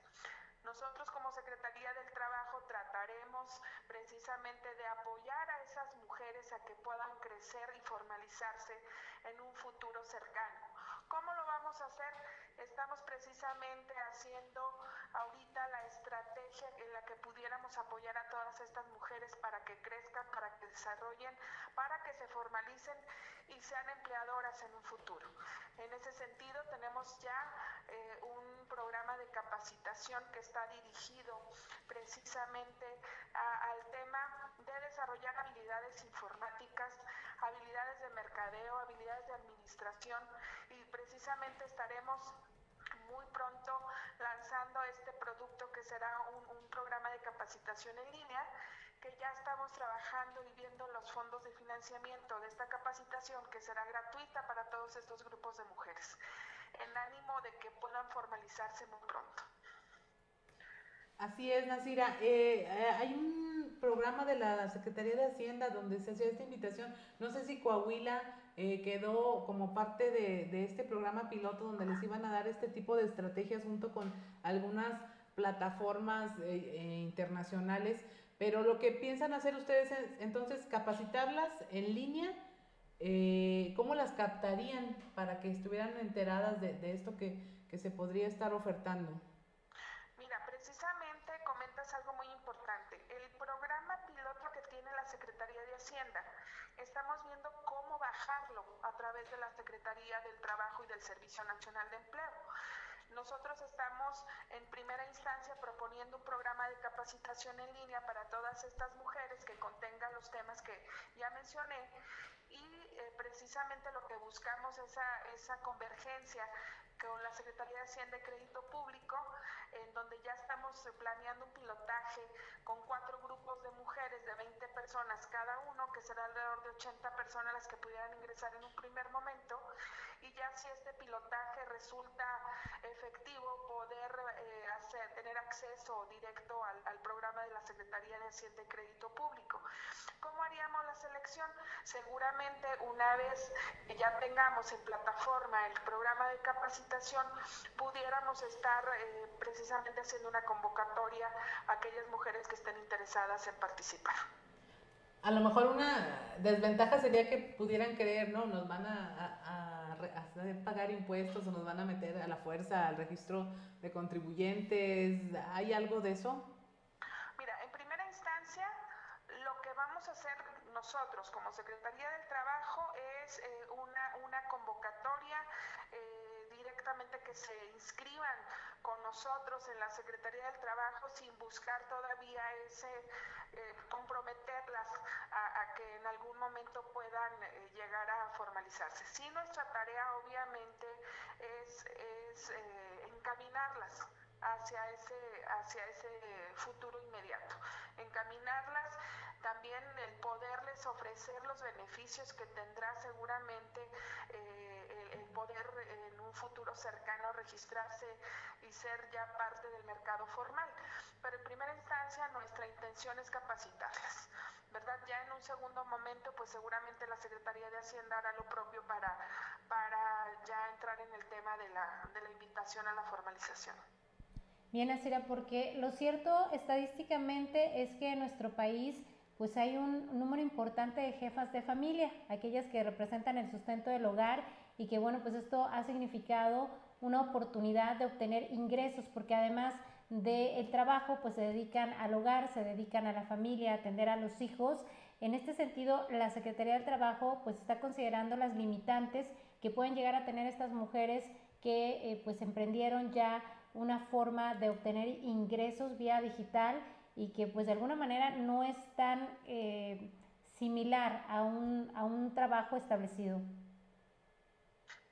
Nosotros como Secretaría del Trabajo trataremos precisamente de apoyar a esas mujeres a que puedan crecer y formalizarse en un futuro cercano. ¿Cómo lo vamos a hacer? Estamos precisamente haciendo ahorita la estrategia en la que pudiéramos apoyar a todas estas mujeres para que crezcan, para que desarrollen, para que se formalicen y sean empleadoras en un futuro. En ese sentido, tenemos ya eh, un programa de capacitación que está dirigido precisamente al tema de desarrollar habilidades informáticas, habilidades de mercadeo, habilidades de administración y precisamente estaremos muy pronto lanzando este producto que será un, un, programa de capacitación en línea que ya estamos trabajando y viendo los fondos de financiamiento de esta capacitación que será gratuita para todos estos grupos de mujeres en ánimo de que puedan formalizarse muy pronto. Así es, Nasira. Eh, eh, hay un programa de la Secretaría de Hacienda donde se hacía esta invitación. No sé si Coahuila eh, quedó como parte de, de, este programa piloto donde les iban a dar este tipo de estrategias junto con algunas plataformas internacionales. Pero lo que piensan hacer ustedes es entonces capacitarlas en línea. ¿Cómo las captarían para que estuvieran enteradas de, de esto que, que se podría estar ofertando? precisamente comentas algo muy importante. El programa piloto que tiene la Secretaría de Hacienda, estamos viendo cómo bajarlo a través de la Secretaría del Trabajo y del Servicio Nacional de Empleo. Nosotros estamos en primera instancia proponiendo un programa de capacitación en línea para todas estas mujeres que contengan los temas que ya mencioné y eh, precisamente lo que buscamos es esa, esa convergencia con la Secretaría de Hacienda y Crédito Público, en donde ya estamos planeando un pilotaje con cuatro grupos de mujeres de 20 personas cada uno, que será alrededor de 80 personas las que pudieran ingresar en un primer momento, y ya si este pilotaje resulta efectivo, poder eh, tener acceso directo al, programa de la Secretaría de Hacienda y Crédito Público. ¿Cómo haríamos la selección? capacitación. Una vez que ya tengamos en plataforma el programa de capacitación, pudiéramos estar eh, precisamente haciendo una convocatoria a aquellas mujeres que estén interesadas en participar. A lo mejor una desventaja sería que pudieran creer, ¿no? Nos van a, hacer pagar impuestos o nos van a meter a la fuerza al registro de contribuyentes. ¿Hay algo de eso? Mira, en primera instancia, lo que vamos a hacer nosotros como Secretaría del Trabajo es eh, una, una convocatoria. Eh, directamente que se inscriban con nosotros en la Secretaría del Trabajo sin buscar todavía ese eh, comprometerlas a, que en algún momento puedan llegar a formalizarse. Sí, nuestra tarea obviamente es, encaminarlas hacia ese, hacia ese futuro inmediato, encaminarlas también el poderles ofrecer los beneficios que tendrá seguramente eh, el, poder en un futuro cercano registrarse y ser ya parte del mercado formal. Pero en primera instancia nuestra intención es capacitarlas. ¿verdad? Ya en un segundo momento, pues seguramente la Secretaría de Hacienda hará lo propio para, para ya entrar en el tema de la, de la invitación a la formalización. Bien, Asira, porque lo cierto estadísticamente es que en nuestro país pues hay un número importante de jefas de familia, aquellas que representan el sustento del hogar y que bueno, pues esto ha significado una oportunidad de obtener ingresos porque además del trabajo pues se dedican al hogar, se dedican a la familia, a atender a los hijos. En este sentido, la Secretaría del Trabajo pues está considerando las limitantes que pueden llegar a tener estas mujeres que eh, pues emprendieron ya una forma de obtener ingresos vía digital y que pues de alguna manera no es tan eh, similar a un, a un trabajo establecido.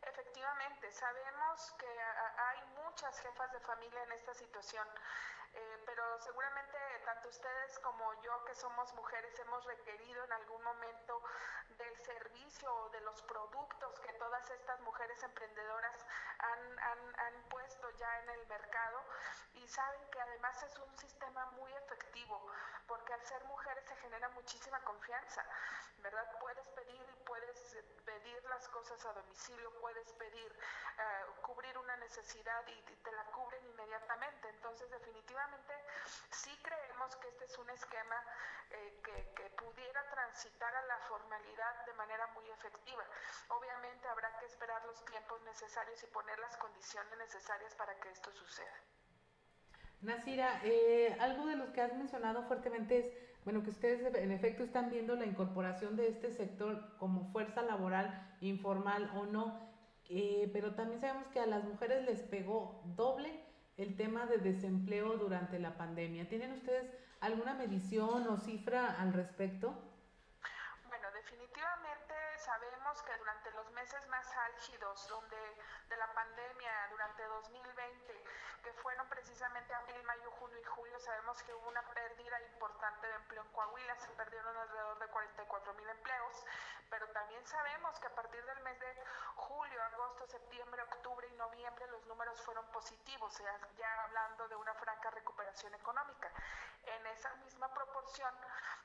Efectivamente, sabemos que hay muchas jefas de familia en esta situación. Eh, pero seguramente tanto ustedes como yo que somos mujeres hemos requerido en algún momento del servicio o de los productos que todas estas mujeres emprendedoras han, han, han puesto ya en el mercado y saben que además es un sistema muy efectivo porque al ser mujeres se genera muchísima confianza, ¿verdad? Puedes pedir y puedes pedir las cosas a domicilio, puedes pedir eh, cubrir una necesidad y te la cubren inmediatamente. Entonces, definitivamente sí creemos que este es un esquema eh, que, que pudiera transitar a la formalidad de manera muy efectiva. Obviamente habrá que esperar los tiempos necesarios y poner las condiciones necesarias para que esto suceda. Nasira, eh, algo de lo que has mencionado fuertemente es, bueno, que ustedes en efecto están viendo la incorporación de este sector como fuerza laboral informal o no, eh, pero también sabemos que a las mujeres les pegó doble el tema de desempleo durante la pandemia. ¿Tienen ustedes alguna medición o cifra al respecto? Bueno, definitivamente sabemos que durante los meses más álgidos donde, de la pandemia, durante 2020, que fueron precisamente abril, mayo, junio y julio, sabemos que hubo una pérdida importante de empleo en Coahuila, se perdieron alrededor de 44 mil empleos, pero también sabemos que a partir del mes de julio, agosto, septiembre, octubre y noviembre los números fueron positivos, ya hablando de una franca recuperación económica. En esa misma proporción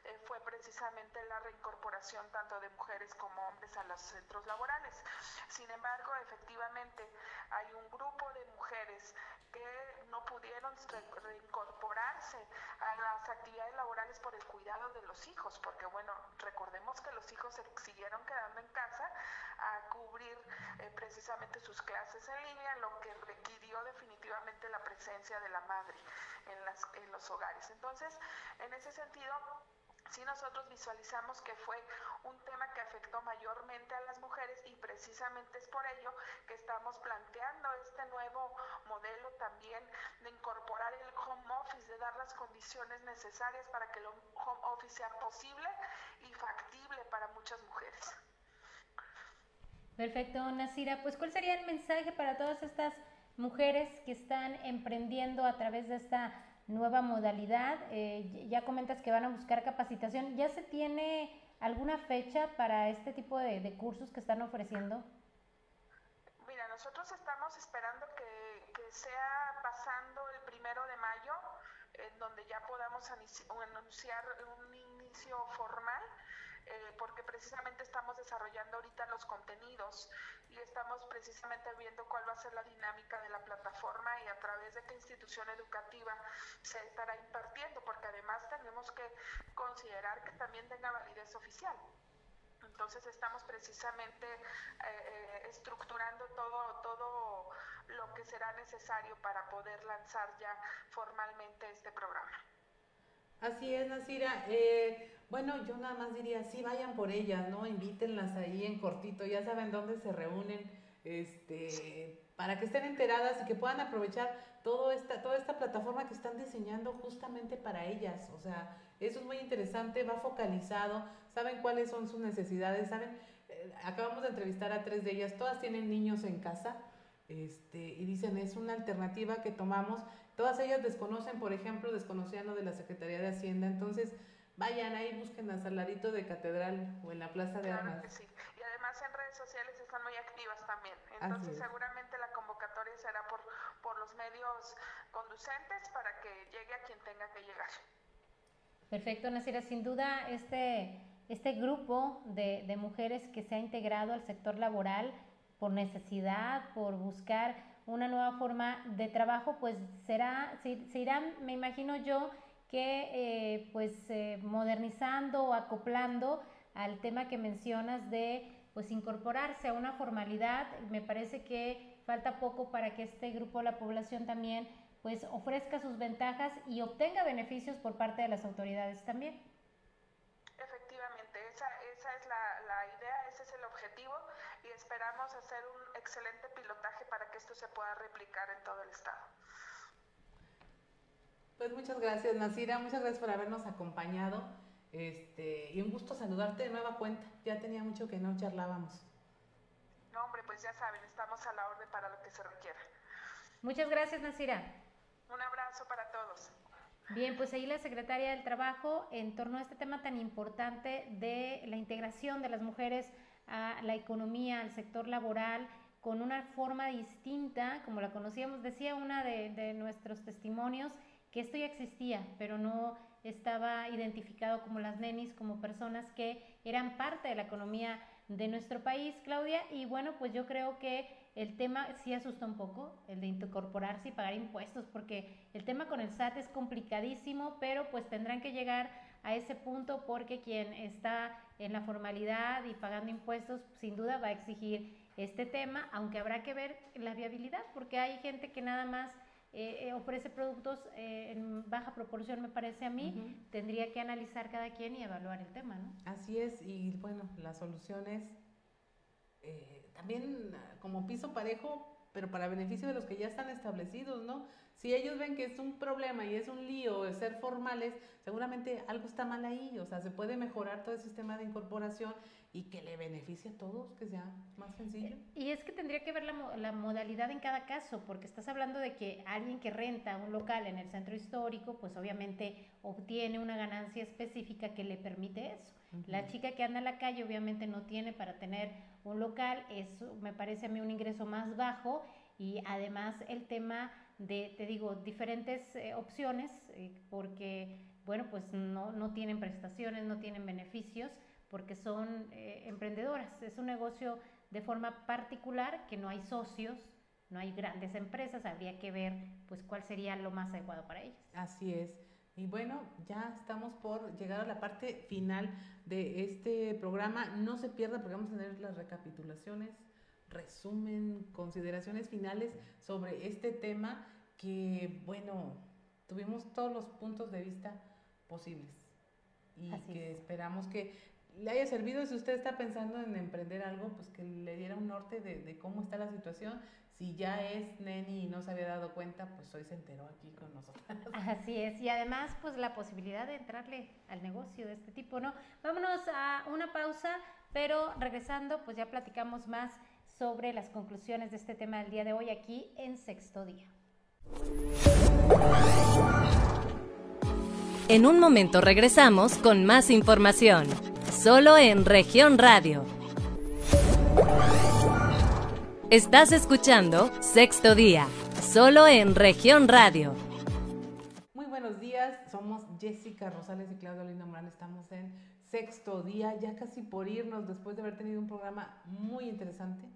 eh, fue precisamente la reincorporación tanto de mujeres como hombres a los centros laborales. Sin embargo, efectivamente, hay un grupo de mujeres que no pudieron reincorporarse a las actividades laborales por el cuidado de los hijos, porque bueno, recordemos que los hijos se quedando en casa a cubrir eh, precisamente sus clases en línea, lo que requirió definitivamente la presencia de la madre en, las, en los hogares. Entonces, en ese sentido, sí nosotros visualizamos que fue un tema que afectó mayormente a las mujeres y precisamente es por ello que estamos planteando este nuevo modelo también de incorporar el home office, de dar las condiciones necesarias para que el home office sea posible y factible para muchas mujeres. Perfecto, Nasira. Pues, ¿cuál sería el mensaje para todas estas mujeres que están emprendiendo a través de esta nueva modalidad. Eh, ya comentas que van a buscar capacitación. ¿Ya se tiene alguna fecha para este tipo de, cursos que están ofreciendo? Mira, nosotros estamos esperando que, que, sea pasando el primero de mayo, en donde ya podamos anunciar un inicio formal, eh, porque desarrollando ahorita los contenidos y estamos precisamente viendo cuál va a ser la dinámica de la plataforma y a través de qué institución educativa se estará impartiendo, porque además tenemos que considerar que también tenga validez oficial. Entonces estamos precisamente eh, eh, estructurando todo, todo lo que será necesario para poder lanzar ya formalmente este programa. Así es, Nasira. Eh, bueno, yo nada más diría, sí, vayan por ellas, ¿no? Invítenlas ahí en cortito, ya saben dónde se reúnen, este, para que estén enteradas y que puedan aprovechar todo esta, toda esta plataforma que están diseñando justamente para ellas. O sea, eso es muy interesante, va focalizado, saben cuáles son sus necesidades, saben, eh, acabamos de entrevistar a tres de ellas, todas tienen niños en casa, este, y dicen, es una alternativa que tomamos Todas ellas desconocen, por ejemplo, desconocían lo de la Secretaría de Hacienda, entonces vayan ahí, busquen al saladito de Catedral o en la Plaza de Armas. sí. Y además en redes sociales están muy activas también. Entonces seguramente la convocatoria será por, por los medios conducentes para que llegue a quien tenga que llegar. Perfecto, Nasira. Sin duda, este, este grupo de, de mujeres que se ha integrado al sector laboral por necesidad, por buscar una nueva forma de trabajo, pues será, se, se irán, me imagino yo, que eh, pues eh, modernizando o acoplando al tema que mencionas de pues incorporarse a una formalidad. Me parece que falta poco para que este grupo de la población también pues ofrezca sus ventajas y obtenga beneficios por parte de las autoridades también. Efectivamente, esa, esa es la, la idea, ese es el objetivo y esperamos hacer un excelente pilotaje para que esto se pueda replicar en todo el estado. Pues muchas gracias, Nasira, muchas gracias por habernos acompañado. Este, y un gusto saludarte de nueva cuenta. Ya tenía mucho que no charlábamos. No, hombre, pues ya saben, estamos a la orden para lo que se requiera. Muchas gracias, Nasira. Un abrazo para todos. Bien, pues ahí la secretaria del Trabajo en torno a este tema tan importante de la integración de las mujeres a la economía, al sector laboral, con una forma distinta, como la conocíamos. Decía una de, nuestros testimonios que esto ya existía, pero no estaba identificado como las nenis, como personas que eran parte de la economía de nuestro país, Claudia. Y bueno, pues yo creo que el tema sí asusta un poco, el de incorporarse y pagar impuestos, porque el tema con el SAT es complicadísimo, pero pues tendrán que llegar a ese punto porque quien está en la formalidad y pagando impuestos sin duda va a exigir este tema, aunque habrá que ver la viabilidad, porque hay gente que nada más eh, eh, ofrece productos eh, en baja proporción, me parece a mí, tendría que analizar cada quien y evaluar el tema, ¿no? Así es, y bueno, la solución es también como piso parejo, pero para beneficio de los que ya están establecidos, ¿no? Si ellos ven que es un problema y es un lío ser formales, seguramente algo está mal ahí, o sea, se puede mejorar todo el sistema de incorporación y que le beneficie a todos, que sea más sencillo. Y es que tendría que ver la, la, modalidad en cada caso, porque estás hablando de que alguien que renta un local en el centro histórico, pues obviamente obtiene una ganancia específica que le permite eso. La chica que anda en la calle obviamente no tiene para tener un local, eso me parece a mí un ingreso más bajo y además el tema de, te digo, diferentes eh, opciones, eh, porque, bueno, pues no, no, tienen prestaciones, no tienen beneficios, porque son eh, emprendedoras. Es un negocio de forma particular, que no hay socios, no hay grandes empresas, habría que ver pues cuál sería lo más adecuado para ellas. Así es. Y bueno, ya estamos por llegar a la parte final de este programa. No se pierda porque vamos a tener las recapitulaciones resumen, consideraciones finales sobre este tema que, bueno, tuvimos todos los puntos de vista posibles y que esperamos que le haya servido si usted está pensando en emprender algo, pues que le diera un norte de, cómo está la situación. Si ya es neni y no se había dado cuenta, pues hoy se enteró aquí con nosotros. Así es, y además pues la posibilidad de entrarle al negocio de este tipo, ¿no? Vámonos a una pausa, pero regresando pues ya platicamos más sobre las conclusiones de este tema del día de hoy aquí en Sexto Día. En un momento regresamos con más información, solo en región radio. Estás escuchando Sexto Día, solo en región radio. Muy buenos días, somos Jessica Rosales y Claudia Linda Morán, estamos en sexto día, ya casi por irnos después de haber tenido un programa muy interesante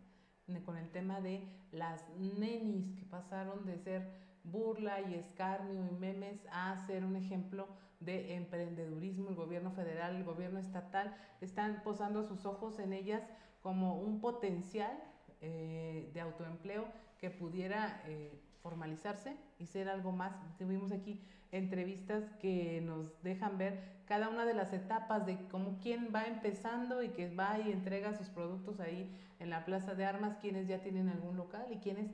con el tema de las nenis que pasaron de ser burla y escarnio y memes a ser un ejemplo de emprendedurismo. El gobierno federal, el gobierno estatal están posando sus ojos en ellas como un potencial eh, de autoempleo que pudiera eh, formalizarse y ser algo más. Tuvimos aquí entrevistas que nos dejan ver cada una de las etapas de cómo quién va empezando y que va y entrega sus productos ahí en la plaza de armas, quienes ya tienen algún local y quienes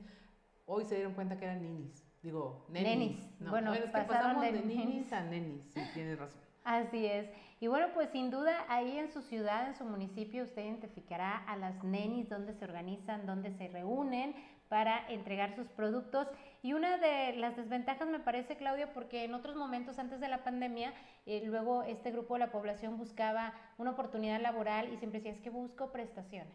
hoy se dieron cuenta que eran ninis. Digo, nenis. Bueno, es que pasamos de, ninis a nenis, sí, tienes razón. Así es. Y bueno, pues sin duda ahí en su ciudad, en su municipio, usted identificará a las nenis, donde se organizan, donde se reúnen para entregar sus productos. Y una de las desventajas me parece, Claudia, porque en otros momentos antes de la pandemia, eh, luego este grupo de la población buscaba una oportunidad laboral y siempre decía, es que busco prestaciones.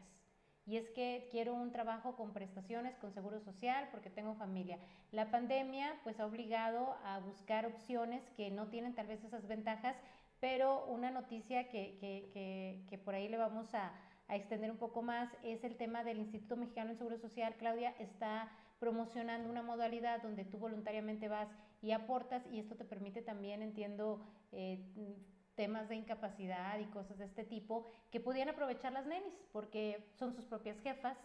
Y es que quiero un trabajo con prestaciones, con seguro social, porque tengo familia. La pandemia pues ha obligado a buscar opciones que no tienen tal vez esas ventajas, pero una noticia que, que, que, por ahí le vamos a, a, extender un poco más es el tema del Instituto Mexicano del Seguro Social. Claudia está promocionando una modalidad donde tú voluntariamente vas y aportas y esto te permite también, entiendo, eh, temas de incapacidad y cosas de este tipo que podían aprovechar las nenis porque son sus propias jefas,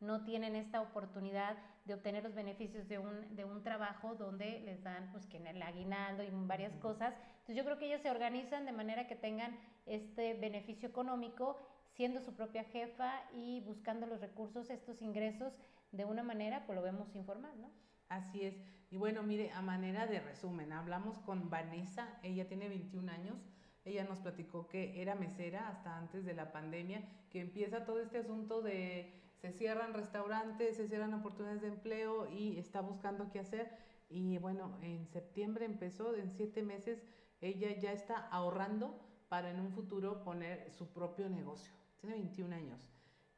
no tienen esta oportunidad de obtener los beneficios de un, de un trabajo donde les dan pues que en el aguinaldo y varias cosas. Entonces yo creo que ellas se organizan de manera que tengan este beneficio económico siendo su propia jefa y buscando los recursos, estos ingresos de una manera, pues lo vemos informal, ¿no? Así es. Y bueno, mire, a manera de resumen, hablamos con Vanessa, ella tiene 21 años, ella nos platicó que era mesera hasta antes de la pandemia, que empieza todo este asunto de se cierran restaurantes, se cierran oportunidades de empleo y está buscando qué hacer. Y bueno, en septiembre empezó, en siete meses ella ya está ahorrando para en un futuro poner su propio negocio. Tiene 21 años.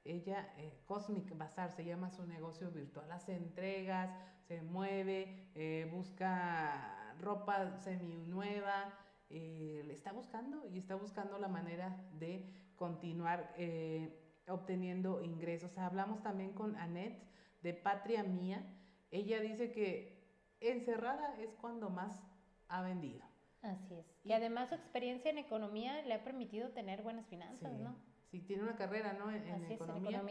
Ella, eh, Cosmic Bazar, se llama su negocio virtual. Hace entregas, se mueve, eh, busca ropa semi nueva, eh, le está buscando y está buscando la manera de continuar eh, obteniendo ingresos. Hablamos también con Annette de Patria Mía. Ella dice que encerrada es cuando más ha vendido. Así es. Y además su experiencia en economía le ha permitido tener buenas finanzas, ¿no? Sí, tiene una carrera, ¿no? En, economía,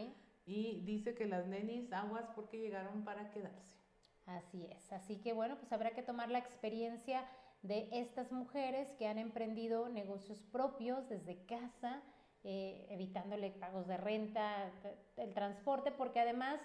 Y dice que las nenis aguas porque llegaron para quedarse. Así es. Así que bueno, pues habrá que tomar la experiencia de estas mujeres que han emprendido negocios propios desde casa, eh, evitándole pagos de renta, el transporte, porque además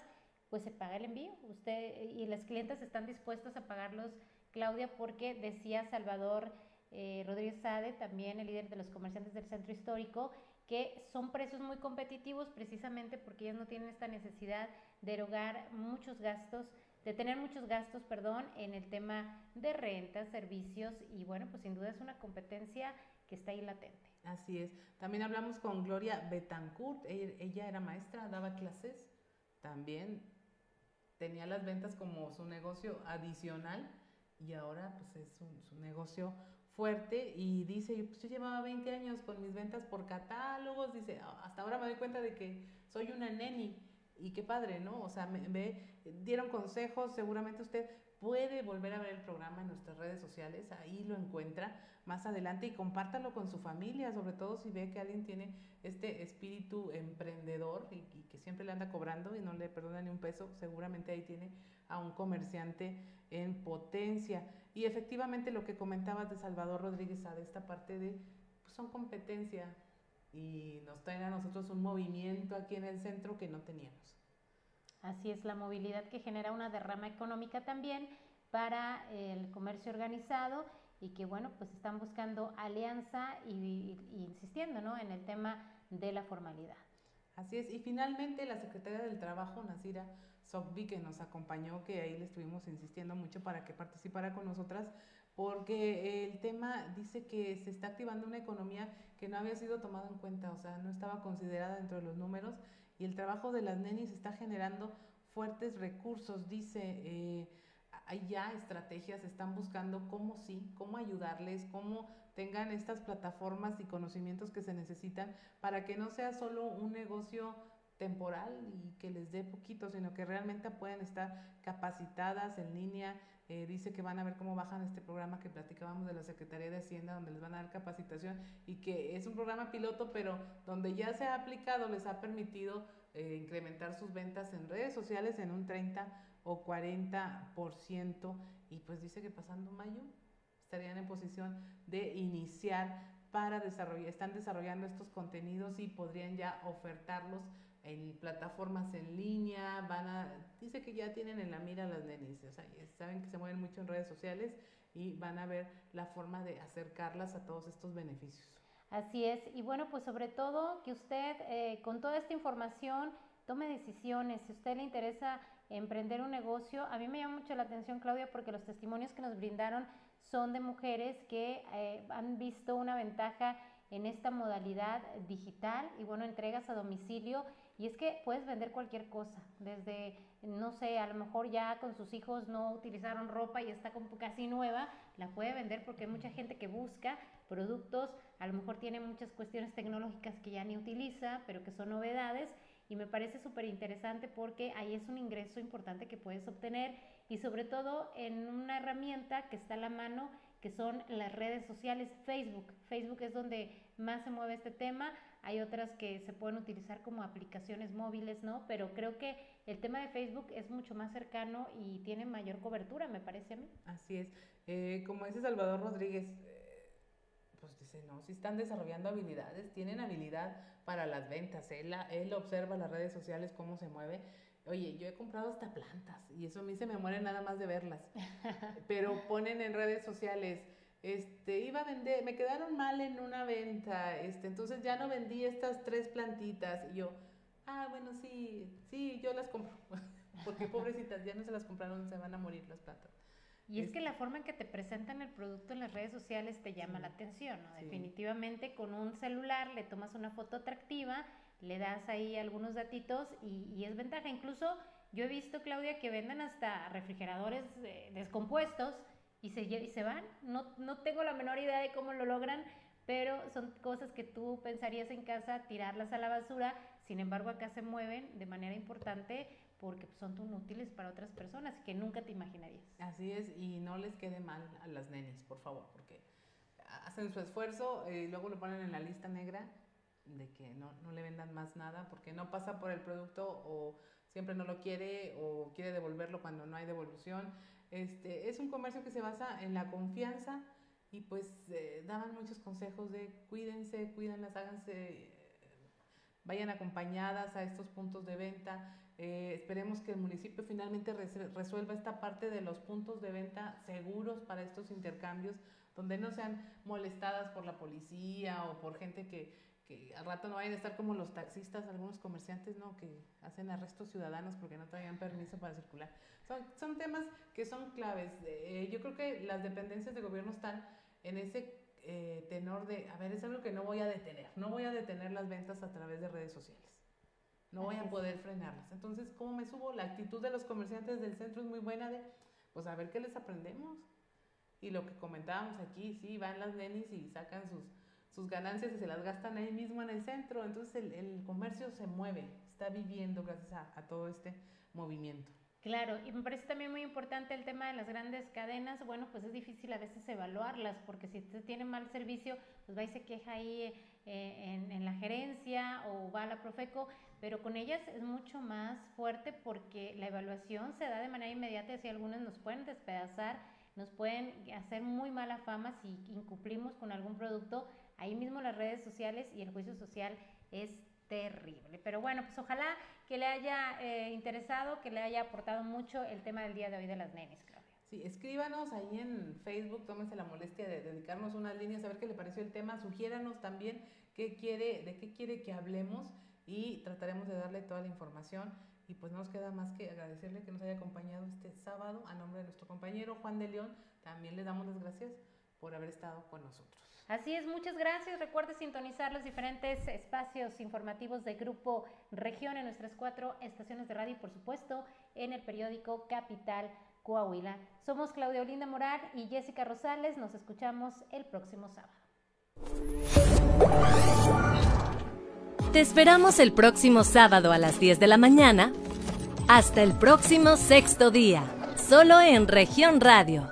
pues se paga el envío. Usted y las clientes están dispuestas a pagarlos, Claudia, porque decía Salvador eh, Rodríguez Sade, también el líder de los comerciantes del centro histórico, que son precios muy competitivos precisamente porque ellas no tienen esta necesidad de erogar muchos gastos de tener muchos gastos, perdón, en el tema de rentas, servicios y bueno, pues sin duda es una competencia que está ahí latente. Así es. También hablamos con Gloria Betancourt, ella era maestra, daba clases, también tenía las ventas como su negocio adicional y ahora pues es su negocio fuerte y dice, pues yo llevaba 20 años con mis ventas por catálogos, dice, hasta ahora me doy cuenta de que soy una neni y qué padre, ¿no? O sea, me, ve, dieron consejos, seguramente usted puede volver a ver el programa en nuestras redes sociales, ahí lo encuentra más adelante y compártalo con su familia, sobre todo si ve que alguien tiene este espíritu emprendedor y, que siempre le anda cobrando y no le perdona ni un peso, seguramente ahí tiene a un comerciante en potencia. Y efectivamente lo que comentabas de Salvador Rodríguez, de esta parte de, pues son competencia, y nos traen a nosotros un movimiento aquí en el centro que no teníamos. Así es, la movilidad que genera una derrama económica también para el comercio organizado y que bueno, pues están buscando alianza y, insistiendo ¿no? en el tema de la formalidad. Así es, y finalmente la secretaria del Trabajo, Nasira Sokbi, que nos acompañó, que ahí le estuvimos insistiendo mucho para que participara con nosotras, porque el tema dice que se está activando una economía que no había sido tomada en cuenta, o sea, no estaba considerada dentro de los números, y el trabajo de las nenis está generando fuertes recursos, dice. Eh, hay ya estrategias, están buscando cómo sí, cómo ayudarles, cómo tengan estas plataformas y conocimientos que se necesitan para que no sea solo un negocio temporal y que les dé poquito, sino que realmente puedan estar capacitadas en línea. Eh, dice que van a ver cómo bajan este programa que platicábamos de la Secretaría de Hacienda, donde les van a dar capacitación y que es un programa piloto, pero donde ya se ha aplicado, les ha permitido eh, incrementar sus ventas en redes sociales en un 30 o 40% y pues dice que pasando mayo estarían en posición de iniciar para desarrollar, están desarrollando estos contenidos y podrían ya ofertarlos en plataformas en línea, van a, dice que ya tienen en la mira las nenis, o sea, saben que se mueven mucho en redes sociales y van a ver la forma de acercarlas a todos estos beneficios. Así es, y bueno, pues sobre todo que usted eh, con toda esta información tome decisiones, si a usted le interesa emprender un negocio, a mí me llama mucho la atención Claudia porque los testimonios que nos brindaron son de mujeres que eh, han visto una ventaja en esta modalidad digital y bueno, entregas a domicilio y es que puedes vender cualquier cosa, desde, no sé, a lo mejor ya con sus hijos no utilizaron ropa y está como casi nueva, la puede vender porque hay mucha gente que busca productos, a lo mejor tiene muchas cuestiones tecnológicas que ya ni utiliza, pero que son novedades y me parece súper interesante porque ahí es un ingreso importante que puedes obtener y sobre todo en una herramienta que está a la mano que son las redes sociales, Facebook. Facebook es donde más se mueve este tema. Hay otras que se pueden utilizar como aplicaciones móviles, ¿no? Pero creo que el tema de Facebook es mucho más cercano y tiene mayor cobertura, me parece a mí. Así es. Eh, como dice Salvador Rodríguez, eh, pues dice, no, si están desarrollando habilidades, tienen habilidad para las ventas. Él, él observa las redes sociales, cómo se mueve Oye, yo he comprado hasta plantas y eso a mí se me muere nada más de verlas. Pero ponen en redes sociales, este, iba a vender, me quedaron mal en una venta, este, entonces ya no vendí estas tres plantitas y yo, ah, bueno, sí, sí, yo las compro. Porque pobrecitas, ya no se las compraron, se van a morir las plantas. Y es, que la forma en que te presentan el producto en las redes sociales te llama la atención, ¿no? Definitivamente con un celular le tomas una foto atractiva le das ahí algunos datitos y, es ventaja. Incluso yo he visto, Claudia, que venden hasta refrigeradores eh, descompuestos y se, y se van. No, no tengo la menor idea de cómo lo logran, pero son cosas que tú pensarías en casa tirarlas a la basura, sin embargo acá se mueven de manera importante porque son tan útiles para otras personas que nunca te imaginarías. Así es, y no les quede mal a las nenis, por favor, porque hacen su esfuerzo y luego lo ponen en la lista negra de que no, no, le vendan más nada porque no pasa por el producto o siempre no lo quiere o quiere devolverlo cuando no hay devolución. Este, es un comercio que se basa en la confianza y pues eh, daban muchos consejos de cuídense, cuídenlas, háganse, vayan acompañadas a estos puntos de venta. Eh, esperemos que el municipio finalmente resuelva esta parte de los puntos de venta seguros para estos intercambios, donde no sean molestadas por la policía o por gente que, que al rato no vayan a estar como los taxistas, algunos comerciantes, ¿no? Que hacen arrestos ciudadanos porque no tenían permiso para circular. Son, son temas que son claves. Eh, yo creo que las dependencias de gobierno están en ese eh, tenor de, a ver, es algo que no voy a detener, no voy a detener las ventas a través de redes sociales. No voy a poder frenarlas. Entonces, ¿cómo me subo? La actitud de los comerciantes del centro es muy buena de, pues a ver qué les aprendemos. Y lo que comentábamos aquí, sí, van las nenis y sacan sus sus ganancias y se las gastan ahí mismo en el centro. Entonces el, comercio se mueve, está viviendo gracias a, todo este movimiento. Claro, y me parece también muy importante el tema de las grandes cadenas. Bueno, pues es difícil a veces evaluarlas, porque si usted tiene mal servicio, pues va y se queja ahí eh, en, en, la gerencia o va a la Profeco, pero con ellas es mucho más fuerte porque la evaluación se da de manera inmediata y si algunas nos pueden despedazar, nos pueden hacer muy mala fama si incumplimos con algún producto ahí mismo las redes sociales y el juicio social es terrible. Pero bueno, pues ojalá que le haya eh, interesado, que le haya aportado mucho el tema del día de hoy de las nenes, Claudia. Sí, escríbanos ahí en Facebook, tómense la molestia de dedicarnos unas líneas, a ver qué le pareció el tema, sugiéranos también qué quiere, de qué quiere que hablemos y trataremos de darle toda la información. Y pues no nos queda más que agradecerle que nos haya acompañado este sábado a nombre de nuestro compañero Juan de León. También le damos las gracias por haber estado con nosotros. Así es, muchas gracias. Recuerde sintonizar los diferentes espacios informativos de Grupo Región en nuestras cuatro estaciones de radio y por supuesto en el periódico Capital Coahuila. Somos Claudia Olinda Morar y Jessica Rosales. Nos escuchamos el próximo sábado. Te esperamos el próximo sábado a las 10 de la mañana. Hasta el próximo sexto día, solo en región radio